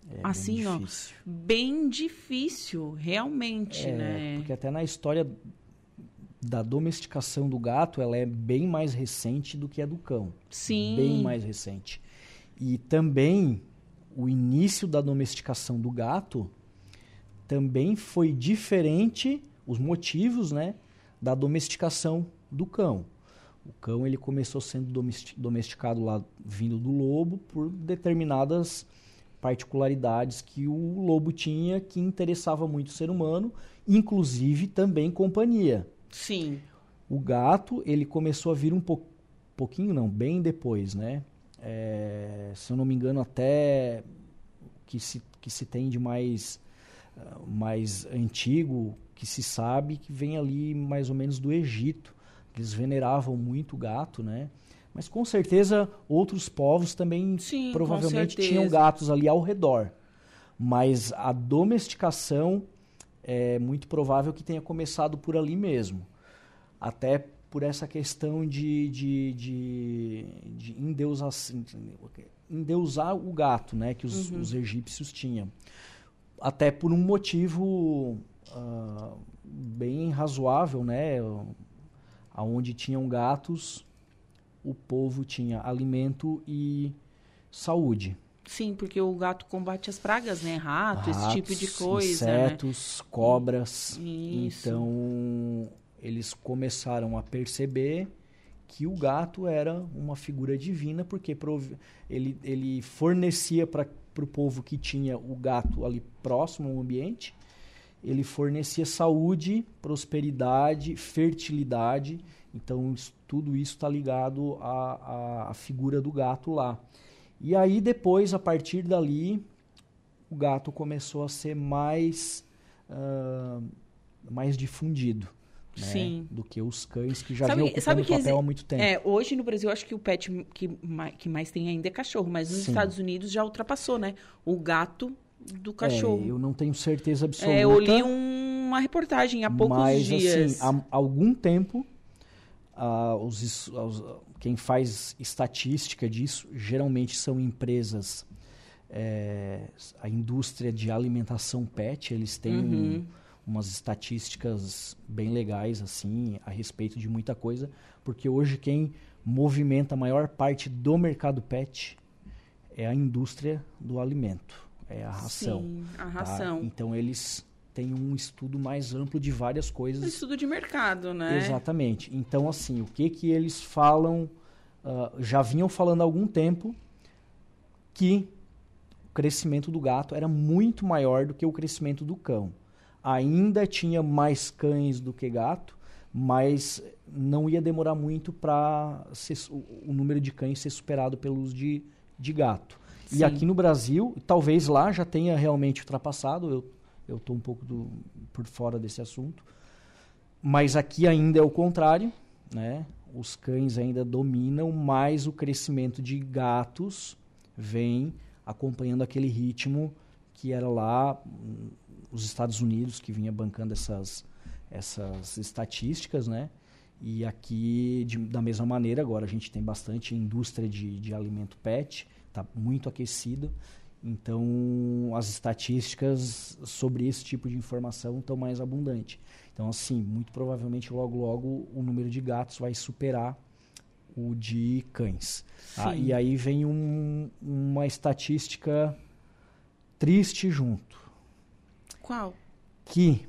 é assim, bem ó, bem difícil, realmente, é, né? Porque até na história da domesticação do gato, ela é bem mais recente do que a do cão. Sim. Bem mais recente. E também o início da domesticação do gato também foi diferente, os motivos, né, da domesticação do cão. O cão ele começou sendo domesticado lá vindo do lobo por determinadas particularidades que o lobo tinha que interessava muito o ser humano, inclusive também companhia. Sim. O gato ele começou a vir um po pouquinho, não, bem depois, né? é, se eu não me engano, até que se, que se tem de mais, mais antigo, que se sabe que vem ali mais ou menos do Egito. Eles veneravam muito o gato, né? Mas com certeza outros povos também Sim, provavelmente tinham gatos ali ao redor. Mas a domesticação é muito provável que tenha começado por ali mesmo. Até por essa questão de, de, de, de endeusar, endeusar o gato, né, que os, uhum. os egípcios tinham. Até por um motivo uh, bem razoável, né, aonde tinham gatos, o povo tinha alimento e saúde. Sim, porque o gato combate as pragas, né? Rato, Ratos, esse tipo de coisa. Né? Insetos, né? cobras. Isso. Então, eles começaram a perceber que o gato era uma figura divina, porque ele, ele fornecia para o povo que tinha o gato ali próximo ao ambiente, ele fornecia saúde, prosperidade, fertilidade. Então, isso, tudo isso está ligado à, à, à, figura do gato lá. E aí, depois, a partir dali, o gato começou a ser mais, uh, mais difundido. Né? Sim. Do que os cães que já sabe, vinham ocupando que papel há muito tempo. É, hoje no Brasil, acho que o pet que mais, que mais tem ainda é cachorro, mas nos Sim. Estados Unidos já ultrapassou, né? O gato do cachorro. É, eu não tenho certeza absoluta. É, eu li um, uma reportagem há poucos mas, assim, dias. Assim, há algum tempo, os, os, quem faz estatística disso geralmente são empresas, é, a indústria de alimentação pet, eles têm uhum. um umas estatísticas bem legais assim a respeito de muita coisa, porque hoje quem movimenta a maior parte do mercado pet é a indústria do alimento, é a ração. Sim, a tá? ração. Tá? Então eles têm um estudo mais amplo de várias coisas. Um estudo de mercado, né? Exatamente. Então assim, o que que eles falam, uh, já vinham falando há algum tempo que o crescimento do gato era muito maior do que o crescimento do cão ainda tinha mais cães do que gato, mas não ia demorar muito para o número de cães ser superado pelos de, de gato. Sim. E aqui no Brasil, talvez lá já tenha realmente ultrapassado, eu estou um pouco do, por fora desse assunto, mas aqui ainda é o contrário, né? Os cães ainda dominam, mas o crescimento de gatos vem acompanhando aquele ritmo que era lá os Estados Unidos que vinha bancando essas, essas estatísticas, né? E aqui, de, da mesma maneira, agora a gente tem bastante indústria de, de alimento pet, está muito aquecido. Então, as estatísticas sobre esse tipo de informação estão mais abundantes. Então, assim, muito provavelmente logo logo o número de gatos vai superar o de cães. Tá? E aí vem um, uma estatística triste junto. Qual? Que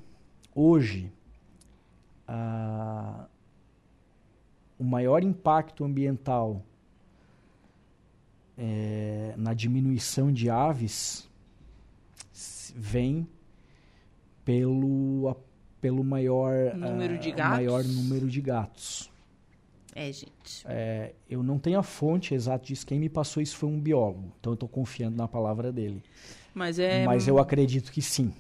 hoje a, o maior impacto ambiental é, na diminuição de aves vem pelo, pelo maior número, de gatos. maior número de gatos. É, gente. É, eu não tenho a fonte exata disso. Quem me passou isso foi um biólogo. Então eu estou confiando na palavra dele. Mas, é... Mas eu acredito que sim.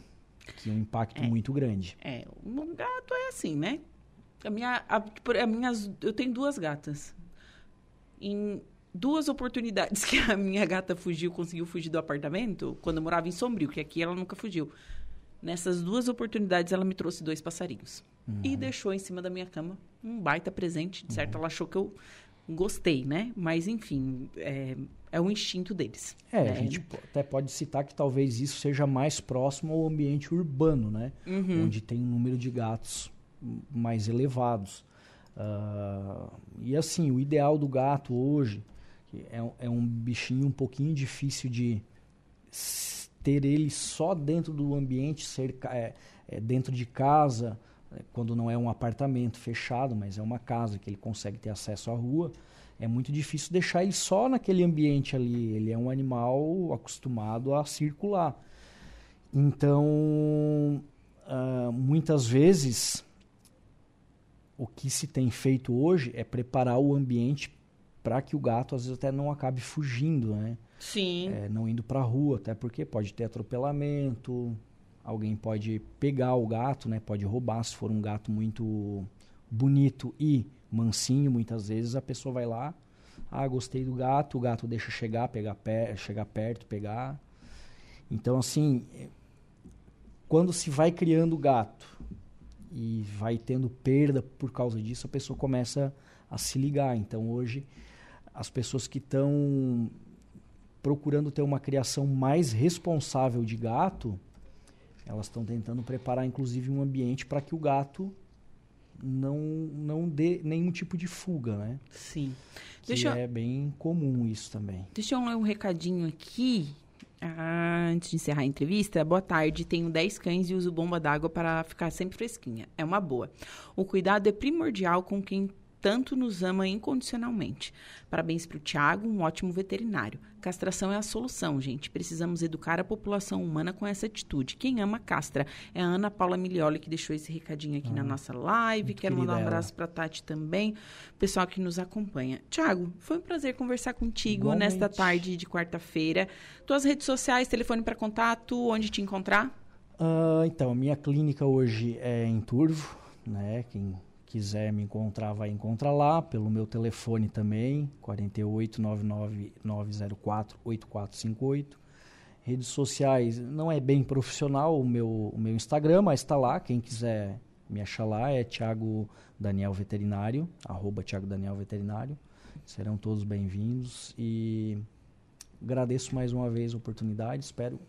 Que é um impacto é. muito grande. É, um gato é assim, né? A minha, a, a minhas, eu tenho duas gatas. Em duas oportunidades que a minha gata fugiu, conseguiu fugir do apartamento, quando eu morava em Sombrio, que aqui ela nunca fugiu. Nessas duas oportunidades, ela me trouxe dois passarinhos. Uhum. E deixou em cima da minha cama um baita presente. De certo, uhum. ela achou que eu gostei, né? Mas, enfim, é, é o instinto deles. É, né? a gente até pode citar que talvez isso seja mais próximo ao ambiente urbano, né? Uhum. Onde tem um número de gatos mais elevados. Uh, e assim, o ideal do gato hoje é, é um bichinho um pouquinho difícil de ter ele só dentro do ambiente, ser, é, é dentro de casa, quando não é um apartamento fechado, mas é uma casa que ele consegue ter acesso à rua, é muito difícil deixar ele só naquele ambiente ali. Ele é um animal acostumado a circular. Então, uh, muitas vezes, o que se tem feito hoje é preparar o ambiente para que o gato, às vezes, até não acabe fugindo, né? Sim. É, não indo para a rua, até porque pode ter atropelamento, alguém pode pegar o gato, né? Pode roubar se for um gato muito bonito e mansinho, muitas vezes a pessoa vai lá, ah, gostei do gato, o gato deixa chegar, pegar pé, chegar perto, pegar. Então assim, quando se vai criando gato e vai tendo perda por causa disso, a pessoa começa a se ligar. Então hoje as pessoas que estão procurando ter uma criação mais responsável de gato, elas estão tentando preparar inclusive um ambiente para que o gato não não dê nenhum tipo de fuga, né? Sim. Que deixa é bem comum isso também. Deixa eu ler um recadinho aqui. Ah, antes de encerrar a entrevista, boa tarde. Tenho 10 cães e uso bomba d'água para ficar sempre fresquinha. É uma boa. O cuidado é primordial com quem tanto nos ama incondicionalmente. Parabéns para o Tiago, um ótimo veterinário. Castração é a solução, gente. Precisamos educar a população humana com essa atitude. Quem ama, castra. É a Ana Paula Milioli que deixou esse recadinho aqui ah, na nossa live. Quero mandar um abraço para Tati também, pessoal que nos acompanha. Tiago, foi um prazer conversar contigo Igualmente. nesta tarde de quarta-feira. Tuas redes sociais, telefone para contato, onde te encontrar? Uh, então, minha clínica hoje é em Turvo, né? Quem quiser me encontrar, vai encontrar lá, pelo meu telefone também, 48999048458. Redes sociais, não é bem profissional o meu, o meu Instagram, mas está lá, quem quiser me achar lá é Thiago Daniel Veterinário, arroba Thiago Daniel Veterinário. Serão todos bem-vindos e agradeço mais uma vez a oportunidade, espero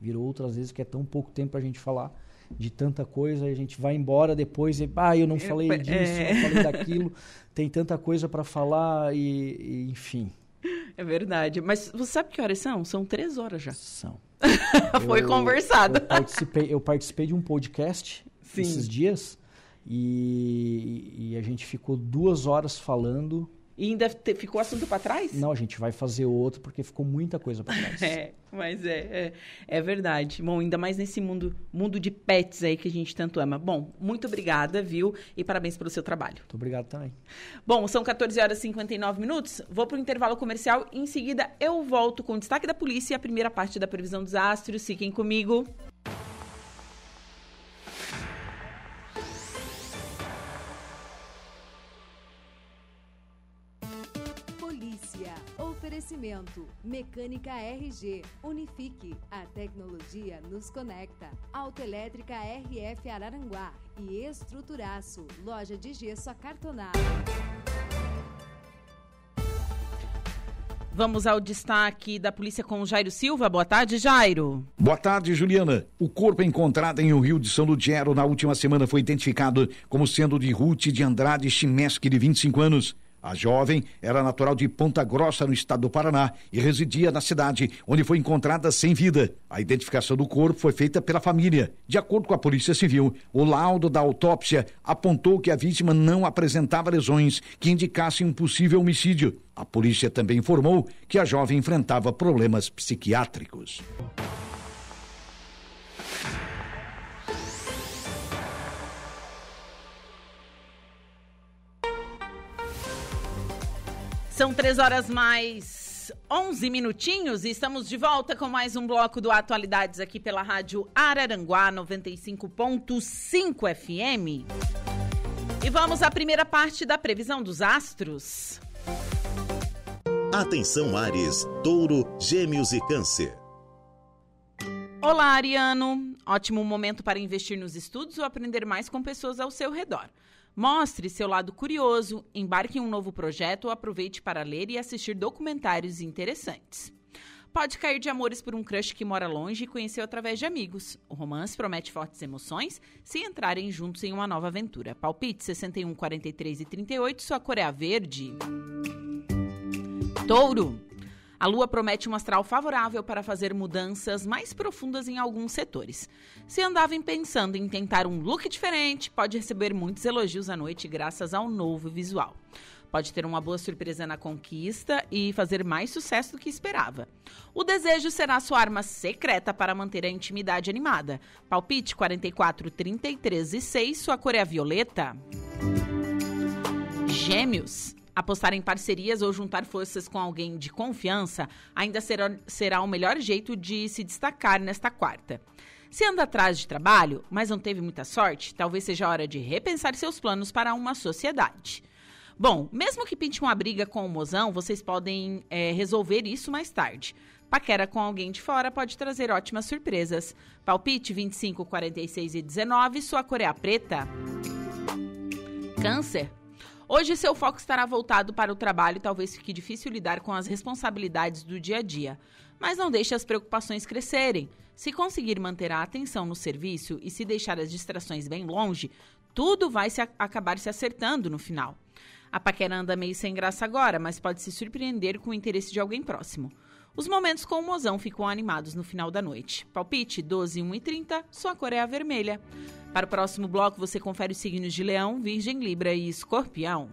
vir outras vezes, que é tão pouco tempo para a gente falar de tanta coisa, a gente vai embora depois e, ah, eu não falei disso, é... não falei daquilo, tem tanta coisa para falar e, e, enfim. É verdade. Mas você sabe que horas são? São três horas já. São. Foi eu, conversado. Eu participei, eu participei de um podcast Sim. esses dias e, e a gente ficou duas horas falando e ainda te, ficou assunto para trás? Não, a gente vai fazer outro porque ficou muita coisa para trás. é, mas é, é, é, verdade. Bom, ainda mais nesse mundo, mundo de pets aí que a gente tanto ama. Bom, muito obrigada, viu? E parabéns pelo seu trabalho. Muito obrigado também. Bom, são 14 horas e 59 minutos. Vou para o intervalo comercial e em seguida eu volto com o destaque da polícia e a primeira parte da previsão dos astros. Fiquem comigo. Oferecimento: Mecânica RG. Unifique. A tecnologia nos conecta. Autoelétrica RF Araranguá. E Estruturaço. Loja de gesso acartonado. Vamos ao destaque da polícia com o Jairo Silva. Boa tarde, Jairo. Boa tarde, Juliana. O corpo encontrado em o Rio de São Lugero na última semana foi identificado como sendo de Ruth de Andrade Chimeski, de 25 anos. A jovem era natural de Ponta Grossa, no estado do Paraná, e residia na cidade, onde foi encontrada sem vida. A identificação do corpo foi feita pela família. De acordo com a Polícia Civil, o laudo da autópsia apontou que a vítima não apresentava lesões que indicassem um possível homicídio. A polícia também informou que a jovem enfrentava problemas psiquiátricos. São três horas mais 11 minutinhos e estamos de volta com mais um bloco do Atualidades aqui pela Rádio Araranguá 95.5 FM. E vamos à primeira parte da previsão dos astros. Atenção Ares, Touro, Gêmeos e Câncer. Olá, Ariano. Ótimo momento para investir nos estudos ou aprender mais com pessoas ao seu redor. Mostre seu lado curioso, embarque em um novo projeto ou aproveite para ler e assistir documentários interessantes. Pode cair de amores por um crush que mora longe e conheceu através de amigos. O romance promete fortes emoções se entrarem juntos em uma nova aventura. Palpite 61, 43 e 38, sua cor é a verde. Touro. A lua promete um astral favorável para fazer mudanças mais profundas em alguns setores. Se andava pensando em tentar um look diferente, pode receber muitos elogios à noite graças ao novo visual. Pode ter uma boa surpresa na conquista e fazer mais sucesso do que esperava. O desejo será sua arma secreta para manter a intimidade animada. Palpite 44, 33 e 6, sua cor é violeta. Gêmeos. Apostar em parcerias ou juntar forças com alguém de confiança ainda será, será o melhor jeito de se destacar nesta quarta. Se anda atrás de trabalho, mas não teve muita sorte, talvez seja hora de repensar seus planos para uma sociedade. Bom, mesmo que pinte uma briga com o mozão, vocês podem é, resolver isso mais tarde. Paquera com alguém de fora pode trazer ótimas surpresas. Palpite 25, 46 e 19, sua cor é preta. Câncer. Hoje seu foco estará voltado para o trabalho e talvez fique difícil lidar com as responsabilidades do dia a dia. Mas não deixe as preocupações crescerem. Se conseguir manter a atenção no serviço e se deixar as distrações bem longe, tudo vai se acabar se acertando no final. A paquera anda meio sem graça agora, mas pode se surpreender com o interesse de alguém próximo. Os momentos com o mozão ficam animados no final da noite. Palpite 12, 1 e 30, sua cor é a vermelha. Para o próximo bloco, você confere os signos de Leão, Virgem, Libra e Escorpião.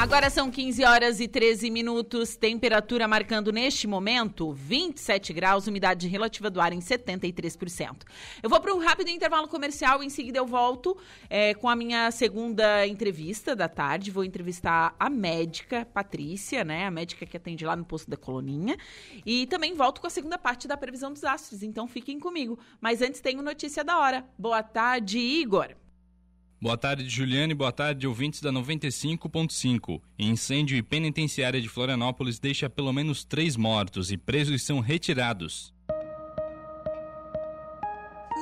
Agora são 15 horas e 13 minutos, temperatura marcando neste momento 27 graus, umidade relativa do ar em 73%. Eu vou para um rápido intervalo comercial, em seguida eu volto é, com a minha segunda entrevista da tarde. Vou entrevistar a médica Patrícia, né? A médica que atende lá no posto da Coloninha. E também volto com a segunda parte da previsão dos astros, então fiquem comigo. Mas antes tenho notícia da hora. Boa tarde, Igor. Boa tarde, Juliane. Boa tarde, ouvintes da 95.5. Incêndio e penitenciária de Florianópolis deixa pelo menos três mortos e presos são retirados.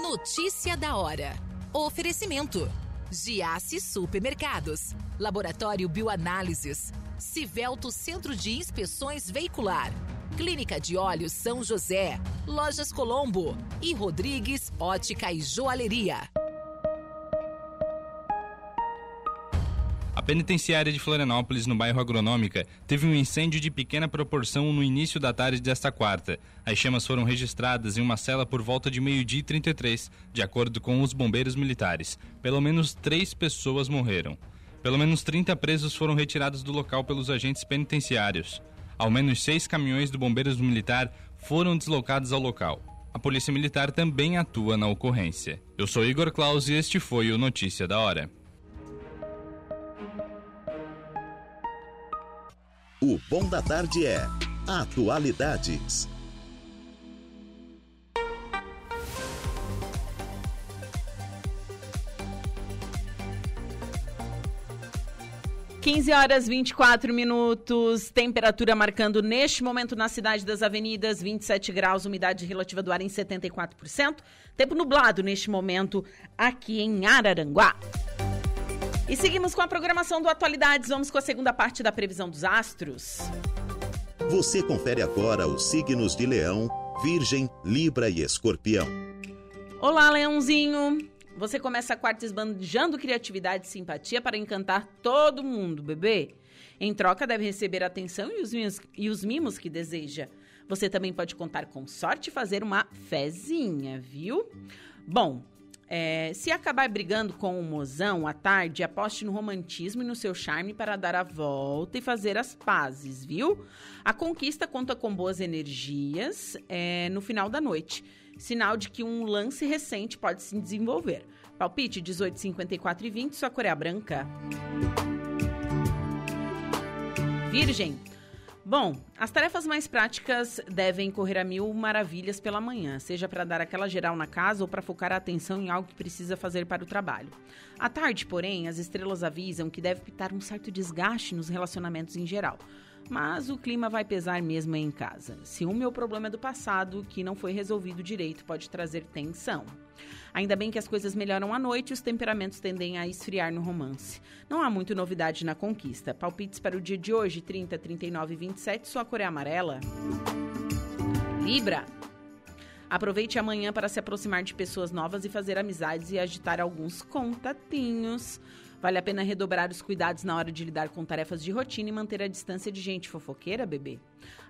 Notícia da hora. Oferecimento. Giasse Supermercados. Laboratório Bioanálises. Civelto Centro de Inspeções Veicular. Clínica de Olhos São José. Lojas Colombo. E Rodrigues Ótica e Joalheria. Penitenciária de Florianópolis, no bairro Agronômica, teve um incêndio de pequena proporção no início da tarde desta quarta. As chamas foram registradas em uma cela por volta de meio-dia e 33, de acordo com os bombeiros militares. Pelo menos três pessoas morreram. Pelo menos 30 presos foram retirados do local pelos agentes penitenciários. Ao menos seis caminhões do Bombeiros Militar foram deslocados ao local. A Polícia Militar também atua na ocorrência. Eu sou Igor Claus e este foi o Notícia da Hora. O Bom da Tarde é Atualidades. 15 horas 24 minutos, temperatura marcando neste momento na cidade das avenidas 27 graus, umidade relativa do ar em 74%, tempo nublado neste momento aqui em Araranguá. E seguimos com a programação do Atualidades, vamos com a segunda parte da previsão dos astros. Você confere agora os signos de Leão, Virgem, Libra e Escorpião. Olá, Leãozinho! Você começa a quarta esbanjando criatividade e simpatia para encantar todo mundo, bebê. Em troca, deve receber a atenção e os, mimos, e os mimos que deseja. Você também pode contar com sorte e fazer uma fezinha, viu? Bom, é, se acabar brigando com o mozão à tarde, aposte no romantismo e no seu charme para dar a volta e fazer as pazes, viu? A conquista conta com boas energias é, no final da noite sinal de que um lance recente pode se desenvolver. Palpite 18, 54 e 20, sua cor é branca. Virgem. Bom, as tarefas mais práticas devem correr a mil maravilhas pela manhã, seja para dar aquela geral na casa ou para focar a atenção em algo que precisa fazer para o trabalho. À tarde, porém, as estrelas avisam que deve pitar um certo desgaste nos relacionamentos em geral mas o clima vai pesar mesmo em casa. Ciúme é o problema do passado que não foi resolvido direito, pode trazer tensão. Ainda bem que as coisas melhoram à noite e os temperamentos tendem a esfriar no romance. Não há muito novidade na conquista. Palpites para o dia de hoje, 30, 39 e 27, sua cor é amarela. Libra. Aproveite amanhã para se aproximar de pessoas novas e fazer amizades e agitar alguns contatinhos. Vale a pena redobrar os cuidados na hora de lidar com tarefas de rotina e manter a distância de gente fofoqueira, bebê.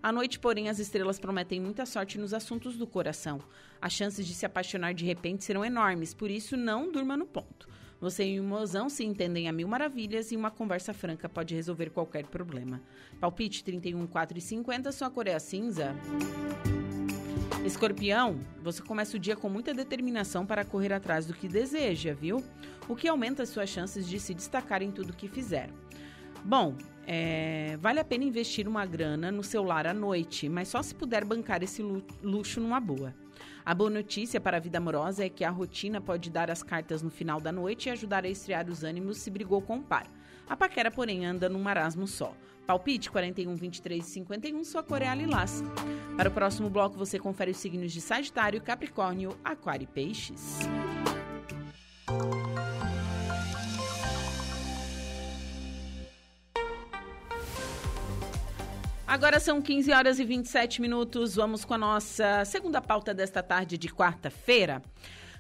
À noite, porém, as estrelas prometem muita sorte nos assuntos do coração. As chances de se apaixonar de repente serão enormes, por isso não durma no ponto. Você e o mozão se entendem a mil maravilhas e uma conversa franca pode resolver qualquer problema. Palpite 31, 4 e 50, sua cor é a cinza. Escorpião, você começa o dia com muita determinação para correr atrás do que deseja, viu? O que aumenta as suas chances de se destacar em tudo que fizer. Bom, é, vale a pena investir uma grana no seu lar à noite, mas só se puder bancar esse luxo numa boa. A boa notícia para a vida amorosa é que a rotina pode dar as cartas no final da noite e ajudar a esfriar os ânimos se brigou com o par. A paquera, porém, anda num marasmo só. Palpite 41, 23 e 51, sua cor é a lilás. Para o próximo bloco, você confere os signos de Sagitário, Capricórnio, Aquário e Peixes. Agora são 15 horas e 27 minutos. Vamos com a nossa segunda pauta desta tarde de quarta-feira.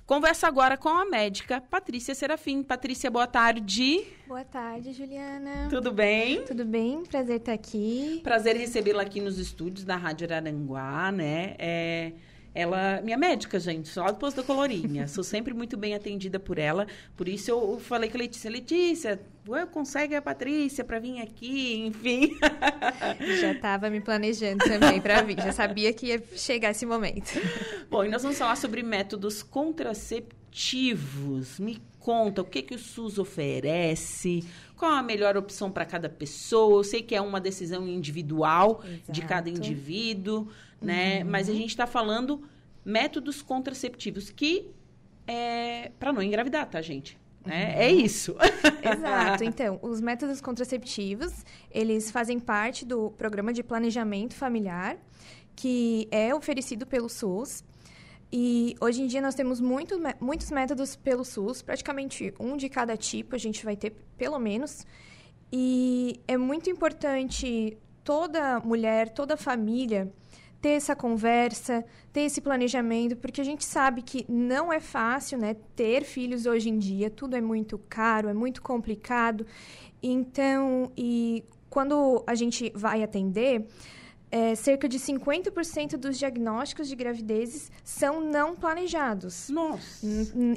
Converso agora com a médica Patrícia Serafim. Patrícia, boa tarde. Boa tarde, Juliana. Tudo bem? Tudo bem, prazer estar aqui. Prazer recebê-la aqui nos estúdios da Rádio Araranguá, né? É, ela, minha médica, gente, só do posto da Colorinha. Sou sempre muito bem atendida por ela. Por isso eu falei com a Letícia, Letícia, consegue a Patrícia para vir aqui, enfim. Já estava me planejando também para vir, já sabia que ia chegar esse momento. Bom, e nós vamos falar sobre métodos contraceptivos. Me conta o que, que o SUS oferece, qual a melhor opção para cada pessoa. Eu sei que é uma decisão individual Exato. de cada indivíduo, né? Uhum. Mas a gente está falando métodos contraceptivos que é para não engravidar, tá, gente? É, é isso. Exato. Então, os métodos contraceptivos, eles fazem parte do programa de planejamento familiar, que é oferecido pelo SUS. E hoje em dia nós temos muito, muitos métodos pelo SUS, praticamente um de cada tipo a gente vai ter pelo menos. E é muito importante toda mulher, toda família ter essa conversa, ter esse planejamento, porque a gente sabe que não é fácil, né, ter filhos hoje em dia, tudo é muito caro, é muito complicado. Então, e quando a gente vai atender, é, cerca de 50% dos diagnósticos de gravidezes são não planejados. Nossa!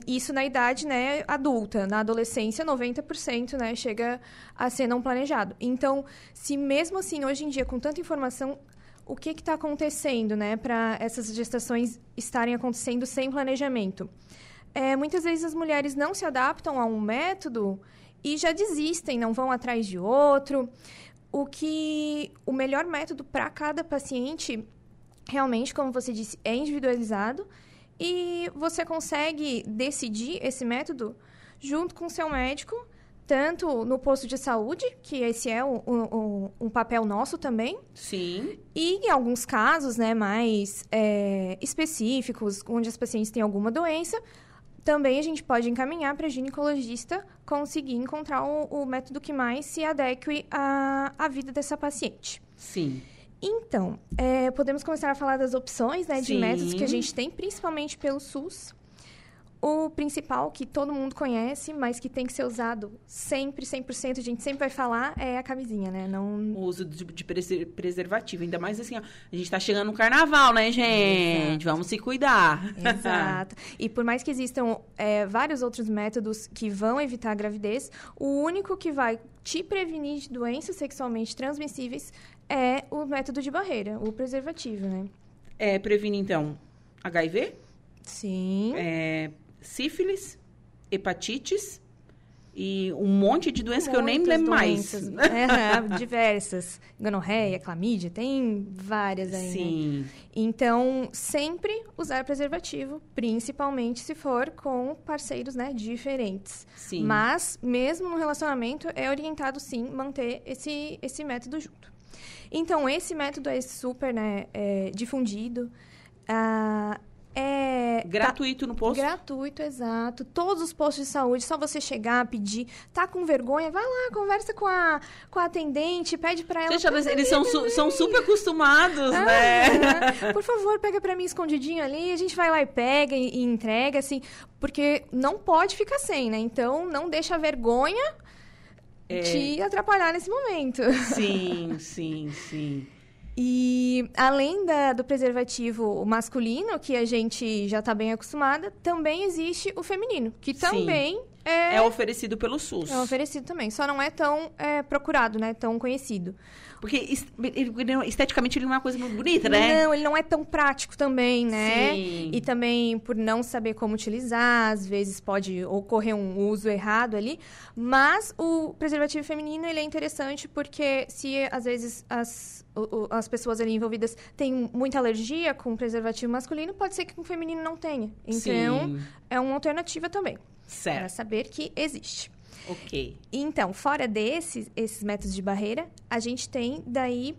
Isso na idade né, adulta. Na adolescência, 90% né, chega a ser não planejado. Então, se mesmo assim, hoje em dia, com tanta informação, o que está acontecendo né, para essas gestações estarem acontecendo sem planejamento? É, muitas vezes as mulheres não se adaptam a um método e já desistem, não vão atrás de outro o que o melhor método para cada paciente realmente, como você disse, é individualizado e você consegue decidir esse método junto com o seu médico, tanto no posto de saúde, que esse é um, um, um papel nosso também. Sim. E em alguns casos, né, mais é, específicos, onde as pacientes têm alguma doença, também a gente pode encaminhar para ginecologista conseguir encontrar o, o, método que mais se adeque à, à vida dessa paciente. Sim. Então, é, podemos começar a falar das opções né, de Sim. métodos que a gente tem, principalmente pelo SUS. O principal, que todo mundo conhece, mas que tem que ser usado sempre, 100%, a gente sempre vai falar, é a camisinha, né? Não... O uso de, de preser- preservativo. Ainda mais assim, ó. A gente tá chegando no carnaval, né, gente? Vamos se cuidar. Exato. E por mais que existam é, vários outros métodos que vão evitar a gravidez, o único que vai te prevenir de doenças sexualmente transmissíveis é o método de barreira, o preservativo, né? É, previne, então, HIV, Sim. é, sífilis, hepatites e um monte de doenças que eu nem lembro mais. doenças. É, diversas. Gonorreia, clamídia, tem várias aí, né? Sim. Então, sempre usar preservativo, principalmente se for com parceiros, né, diferentes. Sim. Mas, mesmo no relacionamento, é orientado, sim, manter esse, esse método junto. Então, esse método é super, né, é, difundido. Ah, é... tá- Gratuito no posto. Gratuito, exato. Todos os postos de saúde, só você chegar, pedir. Tá com vergonha? Vai lá, conversa com a, com a atendente, pede pra ela. Gente, "Por eles, favor, eles são, su- são super acostumados, ah, né? é. Por favor, pega pra mim escondidinho ali, a gente vai lá e pega e, e entrega, assim, porque não pode ficar sem, né? Então, não deixa a vergonha É. te atrapalhar nesse momento. Sim, sim, sim. E além da- do preservativo masculino, que a gente já está bem acostumada, também existe o feminino, que Sim. também é, É oferecido pelo SUS. é oferecido também. Só não é tão é, procurado, né? Tão conhecido. Porque esteticamente ele não é uma coisa muito bonita, né? Não, ele não é tão prático também, né? Sim. E também por não saber como utilizar, às vezes pode ocorrer um uso errado ali. Mas o preservativo feminino, ele é interessante porque se às vezes as, as pessoas ali envolvidas têm muita alergia com o preservativo masculino, pode ser que com o feminino não tenha. Então, Sim. é uma alternativa também. Para Certo. saber que existe. Ok. Então, fora desses esses métodos de barreira, a gente tem daí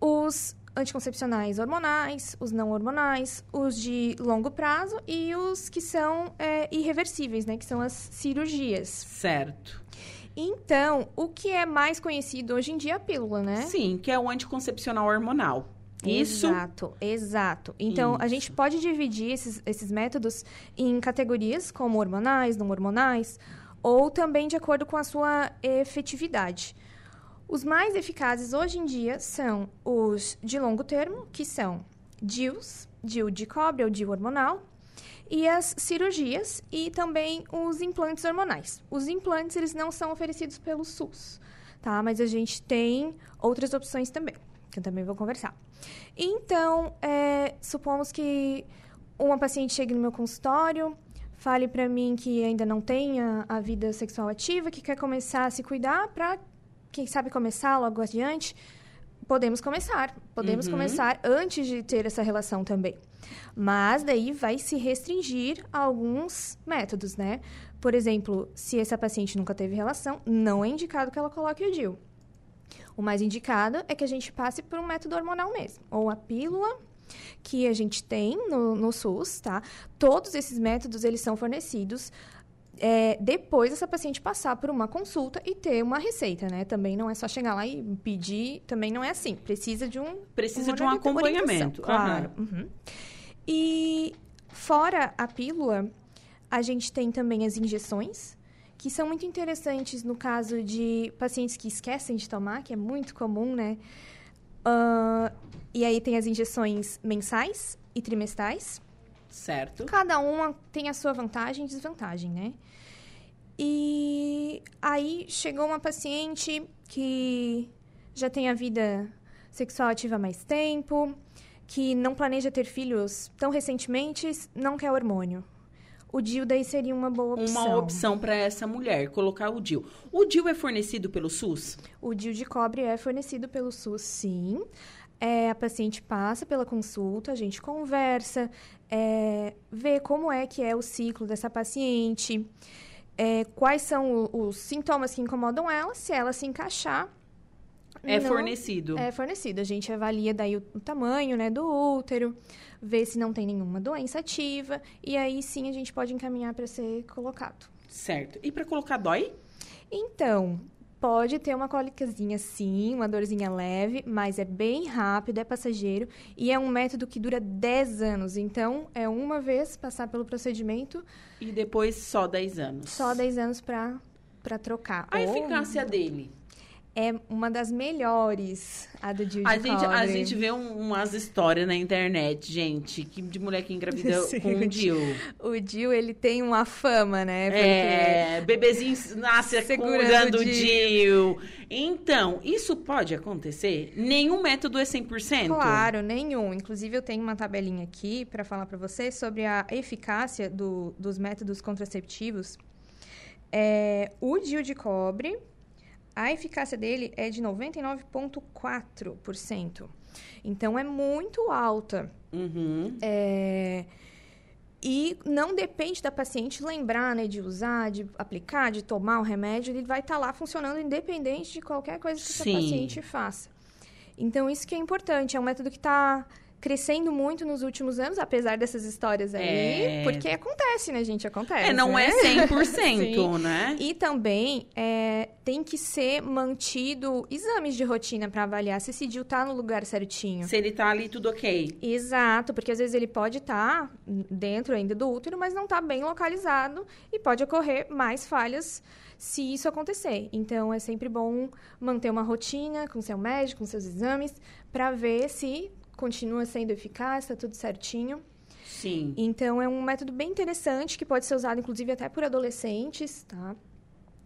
os anticoncepcionais hormonais, os não hormonais, os de longo prazo e os que são é, irreversíveis, né? Que são as cirurgias. Certo. Então, o que é mais conhecido hoje em dia é a pílula, né? Sim, que é o anticoncepcional hormonal. Isso. Exato, exato. Então, a Isso. gente pode dividir esses, esses métodos em categorias como hormonais, não hormonais, ou também de acordo com a sua efetividade. Os mais eficazes hoje em dia são os de longo termo, que são DIUs, DIU de cobre ou DIU hormonal, e as cirurgias e também os implantes hormonais. Os implantes, eles não são oferecidos pelo SUS, tá? Mas a gente tem outras opções também, que eu também vou conversar. Então, é, supomos que uma paciente chegue no meu consultório, fale para mim que ainda não tem a, a vida sexual ativa, que quer começar a se cuidar para, quem sabe, começar logo adiante. Podemos começar. Podemos Uhum. começar antes de ter essa relação também. Mas daí vai se restringir a alguns métodos, né? Por exemplo, se essa paciente nunca teve relação, não é indicado que ela coloque o DIU. O mais indicado é que a gente passe por um método hormonal mesmo, ou a pílula que a gente tem no, no SUS, tá? Todos esses métodos, eles são fornecidos é, depois dessa paciente passar por uma consulta e ter uma receita, né? Também não é só chegar lá e pedir, também não é assim. Precisa de um... Precisa uma de um acompanhamento. Claro. Uhum. E fora a pílula, a gente tem também as injeções, que são muito interessantes no caso de pacientes que esquecem de tomar, que é muito comum, né? Ah, e aí tem as injeções mensais e trimestrais. Certo. Cada uma tem a sua vantagem e desvantagem, né? E aí chegou uma paciente que já tem a vida sexual ativa há mais tempo, que não planeja ter filhos tão recentemente, não quer hormônio. O DIU daí seria uma boa opção. Uma opção para essa mulher, colocar o DIU. O DIU é fornecido pelo SUS? O DIU de cobre é fornecido pelo SUS, sim. É, a paciente passa pela consulta, a gente conversa, é, vê como é que é o ciclo dessa paciente, é, quais são o, os sintomas que incomodam ela, se ela se encaixar. É não- fornecido. É fornecido. A gente avalia daí o, o tamanho né, do útero, vê se não tem nenhuma doença ativa, e aí sim a gente pode encaminhar para ser colocado. Certo. E pra colocar dói? Então, pode ter uma cólicazinha sim, uma dorzinha leve, mas é bem rápido, é passageiro e é um método que dura 10 anos. Então, é uma vez passar pelo procedimento, E depois só 10 anos. só 10 anos para para trocar. A Ou eficácia dele. É uma das melhores, a do Jill A de gente, a cobre. gente vê um- umas histórias na internet, gente, que, de mulher que engravida Sim, com o DIU. O Jill, ele tem uma fama, né? Porque... É, bebezinho nasce Segurando o DIU. Então, isso pode acontecer? Nenhum método é 100%? Claro, nenhum. Inclusive, eu tenho uma tabelinha aqui para falar para você sobre a eficácia do- dos métodos contraceptivos. É, o DIU de cobre, a eficácia dele é de 99,4%. Então, é muito alta. Uhum. É, E não depende da paciente lembrar, né, de usar, de aplicar, de tomar o remédio, ele vai estar lá funcionando independente de qualquer coisa que Sim. paciente faça. Então, isso que é importante, é um método que está crescendo muito nos últimos anos, apesar dessas histórias aí, É. porque acontece, né, gente? Acontece. É, não né? é 100%, Sim. né? E também é, tem que ser mantido exames de rotina para avaliar se esse DIU tá no lugar certinho. Se ele tá ali tudo ok. Exato, porque às vezes ele pode estar dentro ainda do útero, mas não está bem localizado e pode ocorrer mais falhas se isso acontecer. Então é sempre bom manter uma rotina com seu médico, com seus exames, para ver se continua sendo eficaz, está tudo certinho. Sim. Então é um método bem interessante que pode ser usado inclusive até por adolescentes, tá?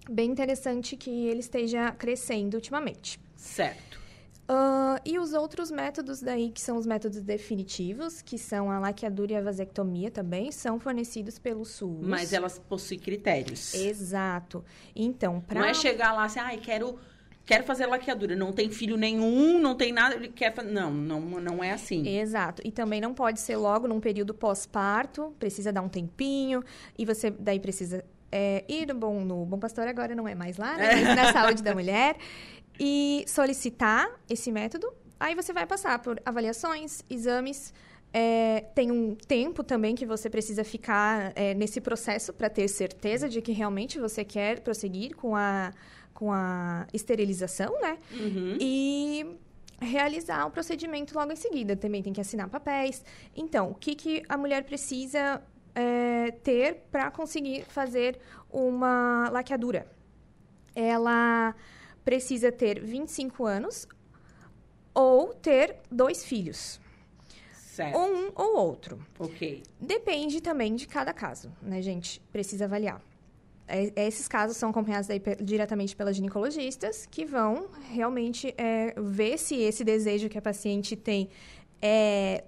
Bem interessante que ele esteja crescendo ultimamente. Certo. Ah, e os outros métodos daí, que são os métodos definitivos, que são a laqueadura e a vasectomia também, são fornecidos pelo SUS. Mas elas possuem critérios. Exato. Então, para... Não é chegar lá assim, ai, quero, quero fazer laqueadura. Não tem filho nenhum, não tem nada. Ele quer fazer. Não, não, não é assim. Exato. E também não pode ser logo num período pós-parto, precisa dar um tempinho, e você daí precisa é, ir no bom, no Bom Pastor agora não é mais lá, né? Mas na saúde da mulher, e solicitar esse método. Aí você vai passar por avaliações, exames. é, tem um tempo também que você precisa ficar é, nesse processo para ter certeza de que realmente você quer prosseguir com a, com a esterilização, né? Uhum. e realizar o procedimento logo em seguida. Também tem que assinar papéis. Então, o que, que a mulher precisa é, ter para conseguir fazer uma laqueadura? Ela precisa ter 25 anos ou ter dois filhos, Certo. ou um ou outro. Ok. Depende também de cada caso, né, gente? Precisa avaliar. É- esses casos são acompanhados daí diretamente pelas ginecologistas, que vão realmente é, ver se esse desejo que a paciente tem é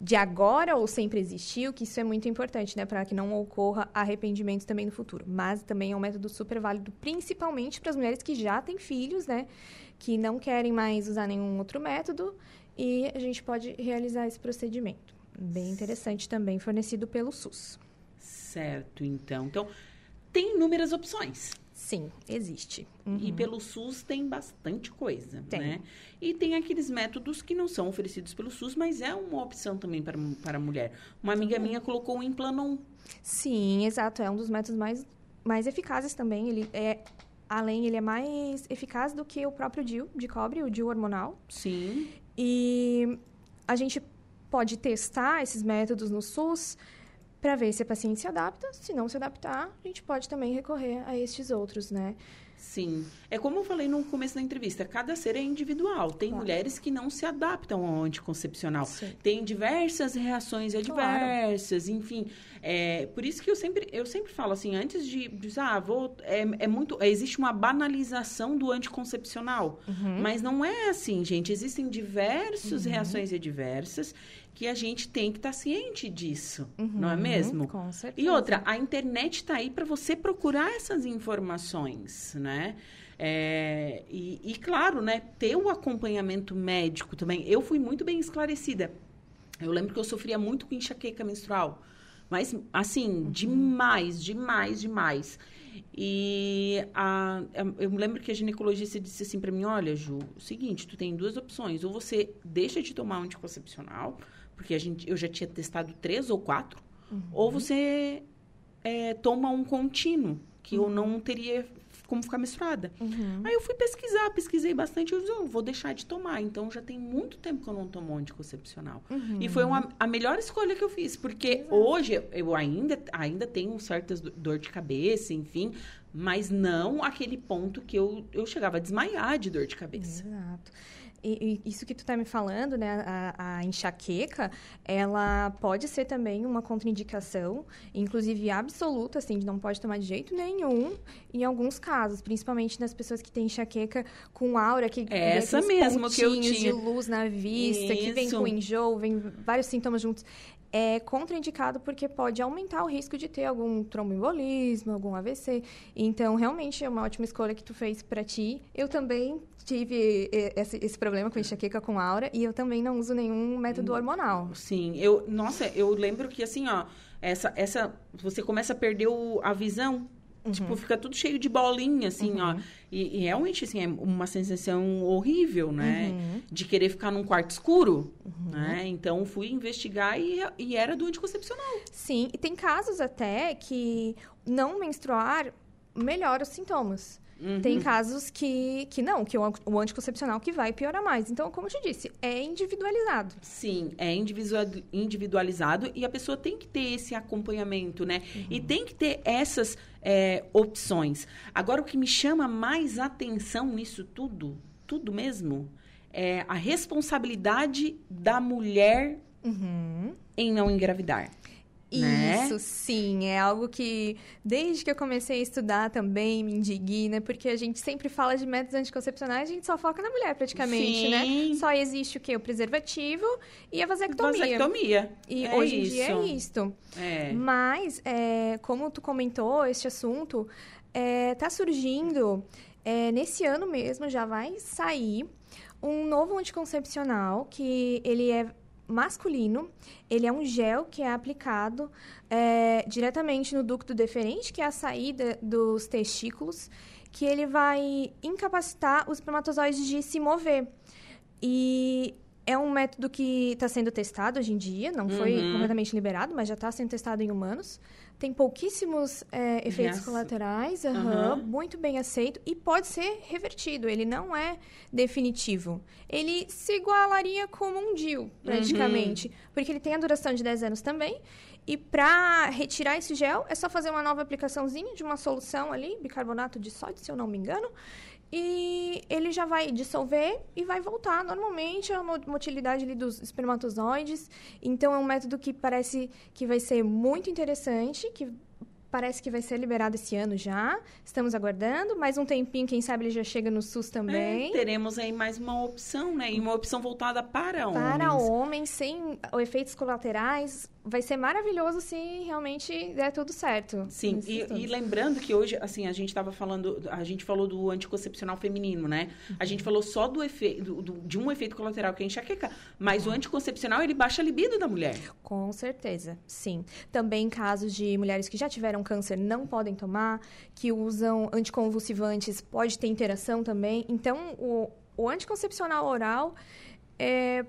de agora ou sempre existiu, que isso é muito importante, né? Para que não ocorra arrependimento também no futuro. Mas também é um método super válido, principalmente para as mulheres que já têm filhos, né? Que não querem mais usar nenhum outro método. E a gente pode realizar esse procedimento. Bem interessante também, fornecido pelo SUS. Certo, então. Então, tem inúmeras opções. Sim, existe. E pelo SUS tem bastante coisa, Tem. né? E tem aqueles métodos que não são oferecidos pelo SUS, mas é uma opção também para, para a mulher. Uma amiga minha colocou um Implanon. Sim, exato. É um dos métodos mais, mais eficazes também. Ele é, além, ele é mais eficaz do que o próprio DIU de cobre, o DIU hormonal. Sim. E a gente pode testar esses métodos no SUS para ver se a paciente se adapta. Se não se adaptar, a gente pode também recorrer a estes outros, né? Sim. É como eu falei no começo da entrevista, cada ser é individual. Tem Claro. mulheres que não se adaptam ao anticoncepcional. Sim. Tem diversas reações adversas, enfim. É, por isso que eu sempre, eu sempre falo assim, antes de, de ah, vou, é, é muito, existe uma banalização do anticoncepcional. Uhum. Mas não é assim, gente. Existem diversas reações adversas que a gente tem que estar ciente disso, não é Uhum, mesmo? Com certeza. E outra, a internet está aí para você procurar essas informações, né? É, e, e, claro, né, ter o acompanhamento médico também. Eu fui muito bem esclarecida. Eu lembro que eu sofria muito com enxaqueca menstrual. Mas, assim, demais, demais, demais. E a, eu lembro que a ginecologista disse assim para mim: Olha, Ju, o seguinte, tu tem duas opções. Ou você deixa de tomar anticoncepcional, porque a gente, eu já tinha testado três ou quatro, ou você é, toma um contínuo, que eu não teria como ficar menstruada. Uhum. Aí eu fui pesquisar, pesquisei bastante, eu disse, "Oh, vou deixar de tomar. Então já tem muito tempo que eu não tomo anticoncepcional. Uhum. E foi uma, a melhor escolha que eu fiz, porque hoje eu ainda, ainda tenho certas do- dor de cabeça, enfim, mas não aquele ponto que eu, eu chegava a desmaiar de dor de cabeça. Exato. E, e isso que tu tá me falando, né, a, a enxaqueca, ela pode ser também uma contraindicação, inclusive absoluta, assim, de não pode tomar de jeito nenhum, em alguns casos, principalmente nas pessoas que têm enxaqueca com aura, que Essa mesmo que eu tinha. de luz na vista, que vem Isso. com enjoo, vem vários sintomas juntos. É contraindicado porque pode aumentar o risco de ter algum tromboembolismo, algum AVC. Então, realmente é uma ótima escolha que tu fez para ti. Eu também tive esse, esse problema com enxaqueca com aura e eu também não uso nenhum método hormonal. Sim, eu, nossa, eu lembro que assim, ó, essa, essa, você começa a perder o- a visão. Tipo, fica tudo cheio de bolinha, assim, ó. E, e realmente, assim, é uma sensação horrível, né? De querer ficar num quarto escuro, né? Então, fui investigar e, e era do anticoncepcional. Sim, e tem casos até que não menstruar melhora os sintomas. Tem casos que, que não, que o, o anticoncepcional que vai piorar mais. Então, como eu te disse, é individualizado. Sim, é individua- individualizado e a pessoa tem que ter esse acompanhamento, né? E tem que ter essas é, opções. Agora, o que me chama mais atenção nisso tudo, tudo mesmo, é a responsabilidade da mulher em não engravidar. Né? Isso, sim, é algo que desde que eu comecei a estudar também me indigna, porque a gente sempre fala de métodos anticoncepcionais, a gente só foca na mulher praticamente, Sim. né? Só existe o quê? O preservativo e a vasectomia. Vasectomia. E É hoje em dia é isso. isto. É. Mas, é, como tu comentou, este assunto é, tá surgindo é, nesse ano mesmo, já vai sair um novo anticoncepcional que ele é masculino, ele é um gel que é aplicado é, diretamente no ducto deferente, que é a saída dos testículos, que ele vai incapacitar os espermatozoides de se mover. E é um método que está sendo testado hoje em dia, não foi Uhum. completamente liberado, mas já está sendo testado em humanos. Tem pouquíssimos é, efeitos Reação. colaterais, Aham. muito bem aceito e pode ser revertido. Ele não é definitivo. Ele se igualaria como um DIU, praticamente, porque ele tem a duração de 10 anos também. E para retirar esse gel, é só fazer uma nova aplicaçãozinha de uma solução ali, bicarbonato de sódio, se eu não me engano. E ele já vai dissolver e vai voltar normalmente a mo- motilidade dos espermatozoides. Então, é um método que parece que vai ser muito interessante, que parece que vai ser liberado esse ano já. Estamos aguardando. Mais um tempinho, quem sabe ele já chega no SUS também. É, teremos aí mais uma opção, né? E uma opção voltada para homens. Para homens, sem efeitos colaterais, vai ser maravilhoso se realmente der tudo certo. Sim, e, e lembrando que hoje, assim, a gente estava falando, a gente falou do anticoncepcional feminino, né? A gente falou só do efeito, de um efeito colateral que é enxaqueca, mas o anticoncepcional, ele baixa a libido da mulher. Com certeza, sim. Também casos de mulheres que já tiveram câncer não podem tomar, que usam anticonvulsivantes, pode ter interação também. Então, o, o anticoncepcional oral é,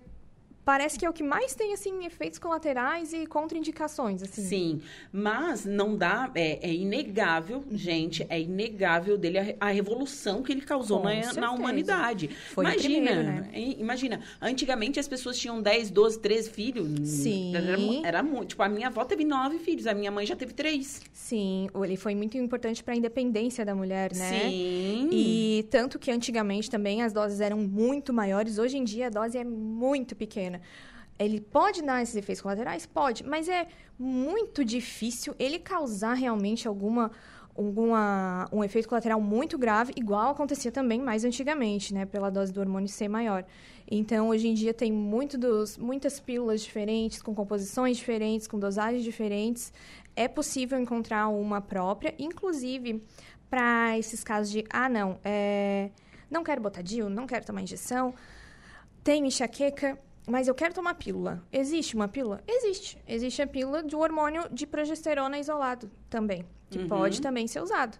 parece que é o que mais tem, assim, efeitos colaterais e contraindicações, assim. Sim, mas não dá, é, é inegável, gente, é inegável dele a, a revolução que ele causou na, na humanidade. Foi imagina, primeiro, né? imagina, antigamente as pessoas tinham 10, 12, 13 filhos. Sim. Era, mu- era muito, tipo, a minha avó teve nove filhos, a minha mãe já teve três. Sim, ele foi muito importante para a independência da mulher, né? Sim. E tanto que antigamente também as doses eram muito maiores, hoje em dia a dose é muito pequena. Ele pode dar esses efeitos colaterais? Pode, mas é muito difícil ele causar realmente alguma, alguma um efeito colateral muito grave, igual acontecia também mais antigamente, né, pela dose do hormônio ser maior. Então, hoje em dia tem muito dos, muitas pílulas diferentes, com composições diferentes, com dosagens diferentes. É possível encontrar uma própria, inclusive para esses casos de, ah, não, é, não quero botar DIU, não quero tomar injeção, tenho enxaqueca, mas eu quero tomar pílula. Existe uma pílula? Existe. Existe a pílula de hormônio de progesterona isolado também, que Uhum. pode também ser usado.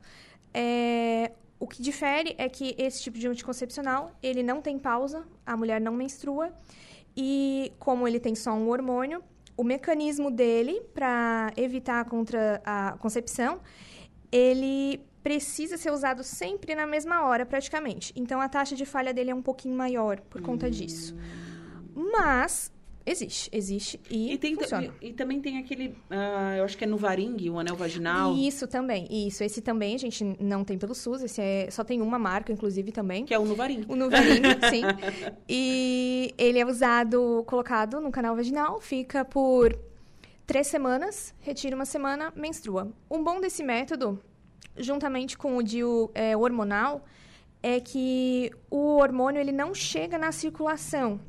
É, o que difere é que esse tipo de anticoncepcional, ele não tem pausa, a mulher não menstrua, e como ele tem só um hormônio, o mecanismo dele para evitar contra a concepção, ele precisa ser usado sempre na mesma hora, praticamente. Então a taxa de falha dele é um pouquinho maior por conta disso. Mas existe, existe e, E, tem, funciona. e, e também tem aquele, ah, eu acho que é no varingue, o anel vaginal, Isso também, isso. Esse também a gente não tem pelo SUS, esse é, só tem uma marca, inclusive, também. que é o no varingue. O Nuvaring, sim. E ele é usado, colocado no canal vaginal, fica por três semanas, retira uma semana, menstrua. O bom desse método, juntamente com o DIU é, hormonal, é que o hormônio ele não chega na circulação.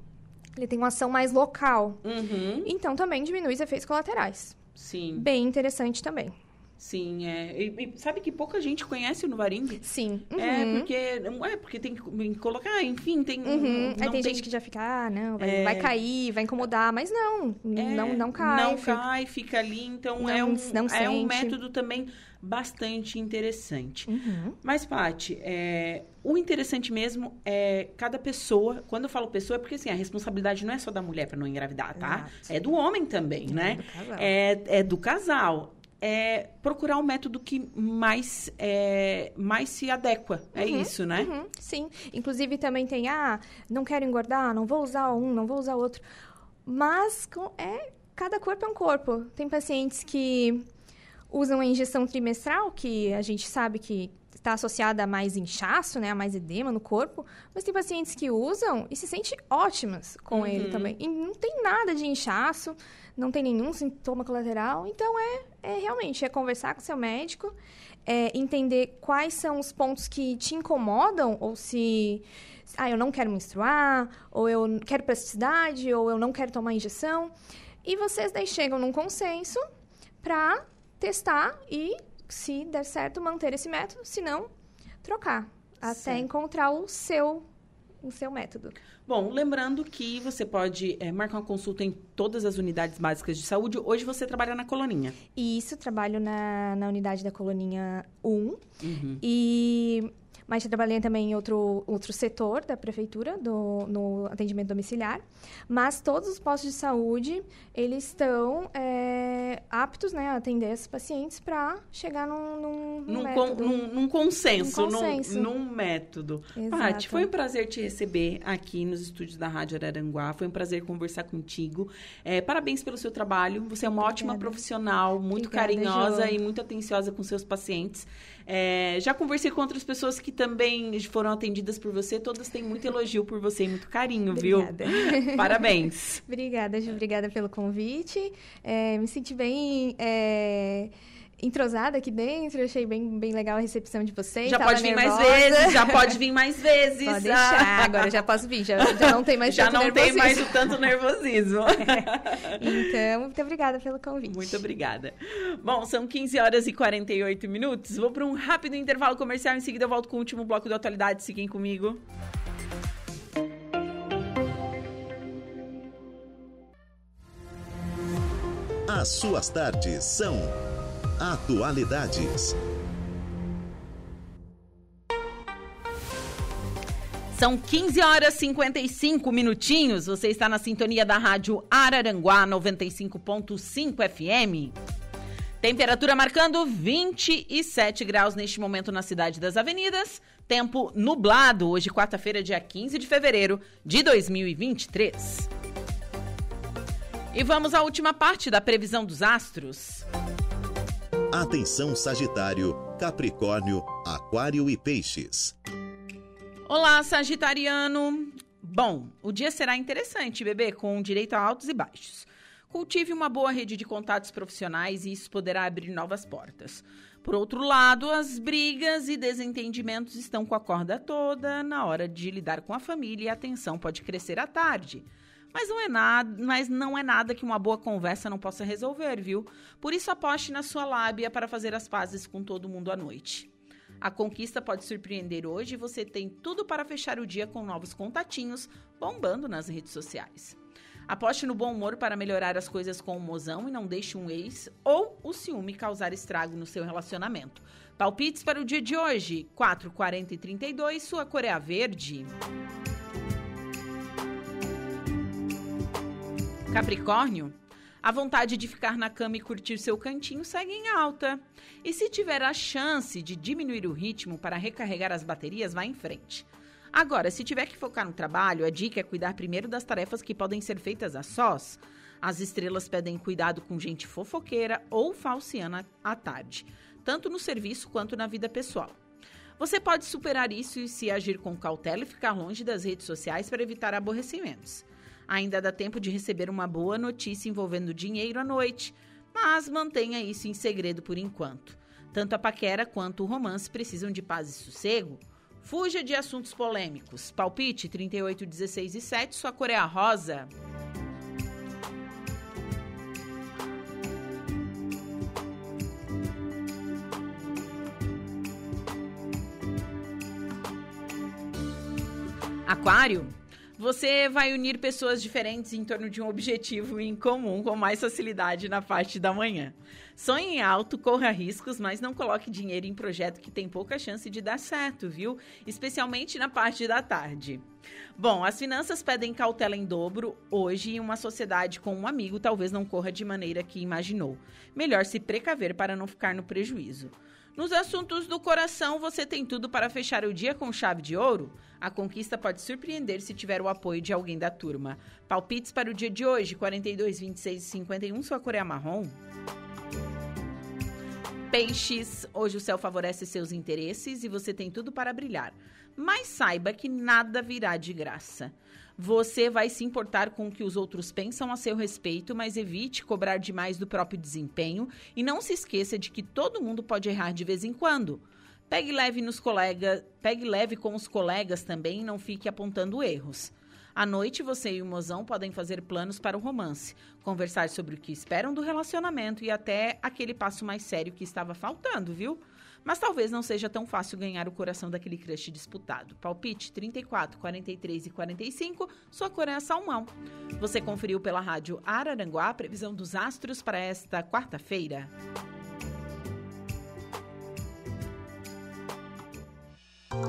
Ele tem uma ação mais local. Uhum, Então, também diminui os efeitos colaterais. sim, Bem interessante também. sim. É. E, e sabe que pouca gente conhece o no varingue? Sim. É, Uhum. porque, é, porque tem que tem colocar, enfim, tem... Uhum. Aí não tem, gente que já fica, ah, não, vai, É. vai cair, vai incomodar, mas não, É, não, não cai. Não fica- cai, fica ali. Então, Não- é, um, não é um método também bastante interessante. Uhum. Mas, Paty, é, o interessante mesmo é cada pessoa. Quando eu falo pessoa, é porque assim, a responsabilidade não é só da mulher para não engravidar, tá? Exato. É do homem também, né? do. É, é do casal. É procurar o método que mais, é, mais se adequa. É isso, né? Uhum, sim. Inclusive também tem, ah, não quero engordar, não vou usar um, não vou usar outro. Mas é, cada corpo é um corpo. Tem pacientes que usam a injeção trimestral, que a gente sabe que está associada a mais inchaço, né, a mais edema no corpo, mas tem pacientes que usam e se sentem ótimas com ele também. E não tem nada de inchaço, não tem nenhum sintoma colateral, então é, é realmente é conversar com seu médico, é entender quais são os pontos que te incomodam ou se ah, eu não quero menstruar, ou eu quero plasticidade, ou eu não quero tomar injeção. E vocês daí chegam num consenso para testar e, se der certo, manter esse método, se não, trocar. Até Certo. encontrar o seu, o seu método. Bom, lembrando que você pode é, marcar uma consulta em todas as unidades básicas de saúde. Hoje você trabalha na coloninha. E isso, trabalho na, na unidade da Coloninha 1. Uhum. E... Mas trabalhei também em outro, outro setor da prefeitura, do, no atendimento domiciliar. Mas todos os postos de saúde, eles estão é, aptos né, a atender esses pacientes para chegar num, num, num Num, con- método. num- num consenso, Num consenso. Num, método. Paty, foi um prazer te receber aqui nos estúdios da Rádio Araranguá. Foi um prazer conversar contigo. É, parabéns pelo seu trabalho. Você é uma ótima Obrigada. profissional, muito Obrigada, carinhosa e muito atenciosa com seus pacientes. É, já conversei com outras pessoas que também foram atendidas por você. Todas têm muito elogio por você e muito carinho, Obrigada. viu? Parabéns. Obrigada, Ju. Obrigada pelo convite. É, me senti bem é, entrosada aqui dentro. Achei bem, bem legal a recepção de vocês. Já Tava pode vir mais nervosa. vezes, já pode vir mais vezes. Pode deixar. Agora já posso vir. Já, já não tem mais Já tanto não tem mais nervosismo. o tanto nervosismo. Então, muito obrigada pelo convite. Muito obrigada. Bom, são 15 horas e 48 minutos. Vou para um rápido intervalo comercial. Em seguida, eu volto com o último bloco da atualidade. Fiquem comigo. As suas tardes são Atualidades. São 15 horas e 55 minutinhos. Você está na sintonia da Rádio Araranguá 95.5 FM. Temperatura marcando 27 graus neste momento na cidade das avenidas. Tempo nublado, hoje, quarta-feira, dia 15 de fevereiro de 2023. E vamos à última parte da previsão dos astros. Atenção Sagitário, Capricórnio, Aquário e Peixes. Olá, Sagitariano! Bom, o dia será interessante, bebê, com direito a altos e baixos. Cultive uma boa rede de contatos profissionais e isso poderá abrir novas portas. Por outro lado, as brigas e desentendimentos estão com a corda toda na hora de lidar com a família e a tensão pode crescer à tarde. Mas não é nada, mas não é nada que uma boa conversa não possa resolver, viu? Por isso aposte na sua lábia para fazer as pazes com todo mundo à noite. A conquista pode surpreender hoje e você tem tudo para fechar o dia com novos contatinhos bombando nas redes sociais. Aposte no bom humor para melhorar as coisas com o mozão e não deixe um ex ou o ciúme causar estrago no seu relacionamento. Palpites para o dia de hoje: 4, 40 e 32, sua cor é verde. Capricórnio, a vontade de ficar na cama e curtir seu cantinho segue em alta. E se tiver a chance de diminuir o ritmo para recarregar as baterias, vá em frente. Agora, se tiver que focar no trabalho, a dica é cuidar primeiro das tarefas que podem ser feitas a sós. As estrelas pedem cuidado com gente fofoqueira ou falciana à tarde, tanto no serviço quanto na vida pessoal. Você pode superar isso se agir com cautela e ficar longe das redes sociais para evitar aborrecimentos. Ainda dá tempo de receber uma boa notícia envolvendo dinheiro à noite, mas mantenha isso em segredo por enquanto. Tanto a paquera quanto o romance precisam de paz e sossego. Fuja de assuntos polêmicos. Palpite 38, 16 e 7, sua cor é a rosa. Aquário, você vai unir pessoas diferentes em torno de um objetivo em comum com mais facilidade na parte da manhã. Sonhe alto, corra riscos, mas não coloque dinheiro em projeto que tem pouca chance de dar certo, viu? Especialmente na parte da tarde. Bom, as finanças pedem cautela em dobro hoje em uma sociedade com um amigo talvez não corra de maneira que imaginou. Melhor se precaver para não ficar no prejuízo. Nos assuntos do coração, você tem tudo para fechar o dia com chave de ouro? A conquista pode surpreender se tiver o apoio de alguém da turma. Palpites para o dia de hoje: 42, 26 e 51. Sua cor é marrom. Peixes, hoje o céu favorece seus interesses e você tem tudo para brilhar. Mas saiba que nada virá de graça. Você vai se importar com o que os outros pensam a seu respeito, mas evite cobrar demais do próprio desempenho e não se esqueça de que todo mundo pode errar de vez em quando. Pegue leve nos colegas, pegue leve com os colegas também e não fique apontando erros. À noite, você e o mozão podem fazer planos para o romance, conversar sobre o que esperam do relacionamento e até aquele passo mais sério que estava faltando, viu? Mas talvez não seja tão fácil ganhar o coração daquele crush disputado. Palpite 34, 43 e 45, sua cor é salmão. Você conferiu pela rádio Araranguá a previsão dos astros para esta quarta-feira. 15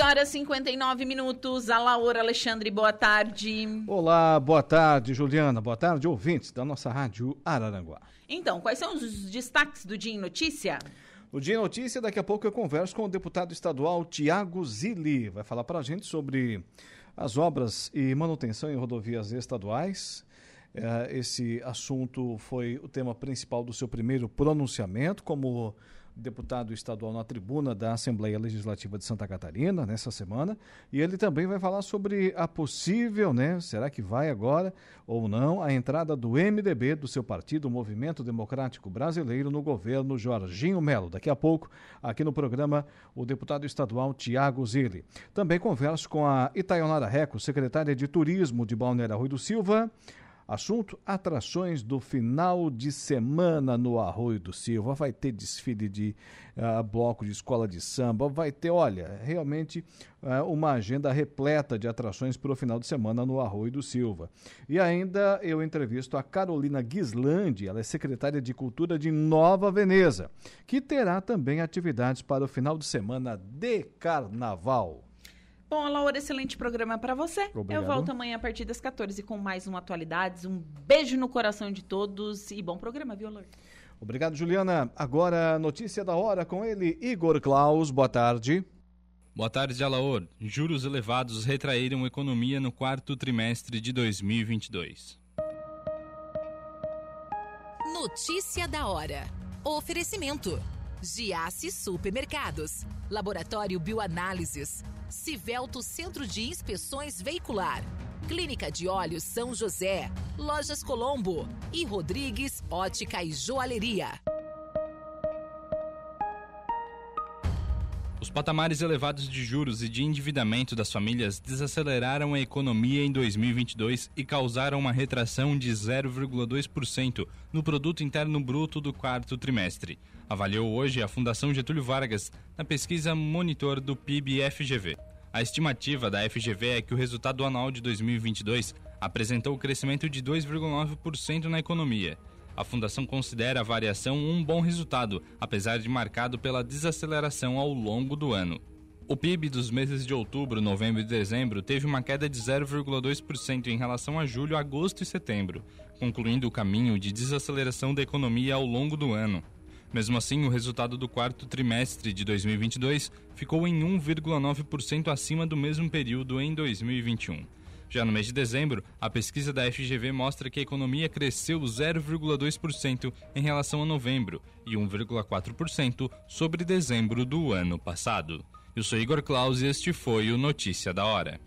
horas e 59 minutos. A Laura Alexandre, boa tarde. Olá, boa tarde, Juliana. Boa tarde, ouvintes da nossa rádio Araranguá. Então, quais são os destaques do Dia em Notícia? No Dia Notícia, daqui a pouco eu converso com o deputado estadual Tiago Zilli. Vai falar para a gente sobre as obras e manutenção em rodovias estaduais. É, esse assunto foi o tema principal do seu primeiro pronunciamento como deputado estadual na tribuna da Assembleia Legislativa de Santa Catarina nessa semana, e ele também vai falar sobre a possível, né, será que vai agora ou não, a entrada do MDB, do seu partido, Movimento Democrático Brasileiro, no governo Jorginho Melo. Daqui a pouco, aqui no programa, o deputado estadual Tiago Zilli. Também converso com a Itaionara Reco, secretária de Turismo de Balneário Rui do Silva, Assunto: atrações do final de semana no Arroio do Silva. Vai ter desfile de uh, bloco de escola de samba, vai ter, olha, realmente uh, uma agenda repleta de atrações para o final de semana no Arroio do Silva. E ainda eu entrevisto a Carolina Guislandi, ela é secretária de Cultura de Nova Veneza, que terá também atividades para o final de semana de carnaval. Bom, Laura, excelente programa para você. Obrigado. Eu volto amanhã a partir das 14 com mais um Atualidades. Um beijo no coração de todos e bom programa, viu, Laura? Obrigado, Juliana. Agora, notícia da hora com ele, Igor Klaus. Boa tarde. Boa tarde, Alaor. Juros elevados retraíram a economia no quarto trimestre de 2022. Notícia da hora. Oferecimento. Giasse Supermercados. Laboratório Bioanálises. Civelto Centro de Inspeções Veicular, Clínica de Olhos São José, Lojas Colombo e Rodrigues Ótica e Joalheria. Os patamares elevados de juros e de endividamento das famílias desaceleraram a economia em 2022 e causaram uma retração de 0,2% no produto interno bruto do quarto trimestre. Avaliou hoje a Fundação Getúlio Vargas na pesquisa Monitor do PIB FGV. A estimativa da FGV é que o resultado anual de 2022 apresentou crescimento de 2,9% na economia. A fundação considera a variação um bom resultado, apesar de marcado pela desaceleração ao longo do ano. O PIB dos meses de outubro, novembro e dezembro teve uma queda de 0,2% em relação a julho, agosto e setembro, concluindo o caminho de desaceleração da economia ao longo do ano. Mesmo assim, o resultado do quarto trimestre de 2022 ficou em 1,9% acima do mesmo período em 2021. Já no mês de dezembro, a pesquisa da FGV mostra que a economia cresceu 0,2% em relação a novembro e 1,4% sobre dezembro do ano passado. Eu sou Igor Claus e este foi o Notícia da Hora.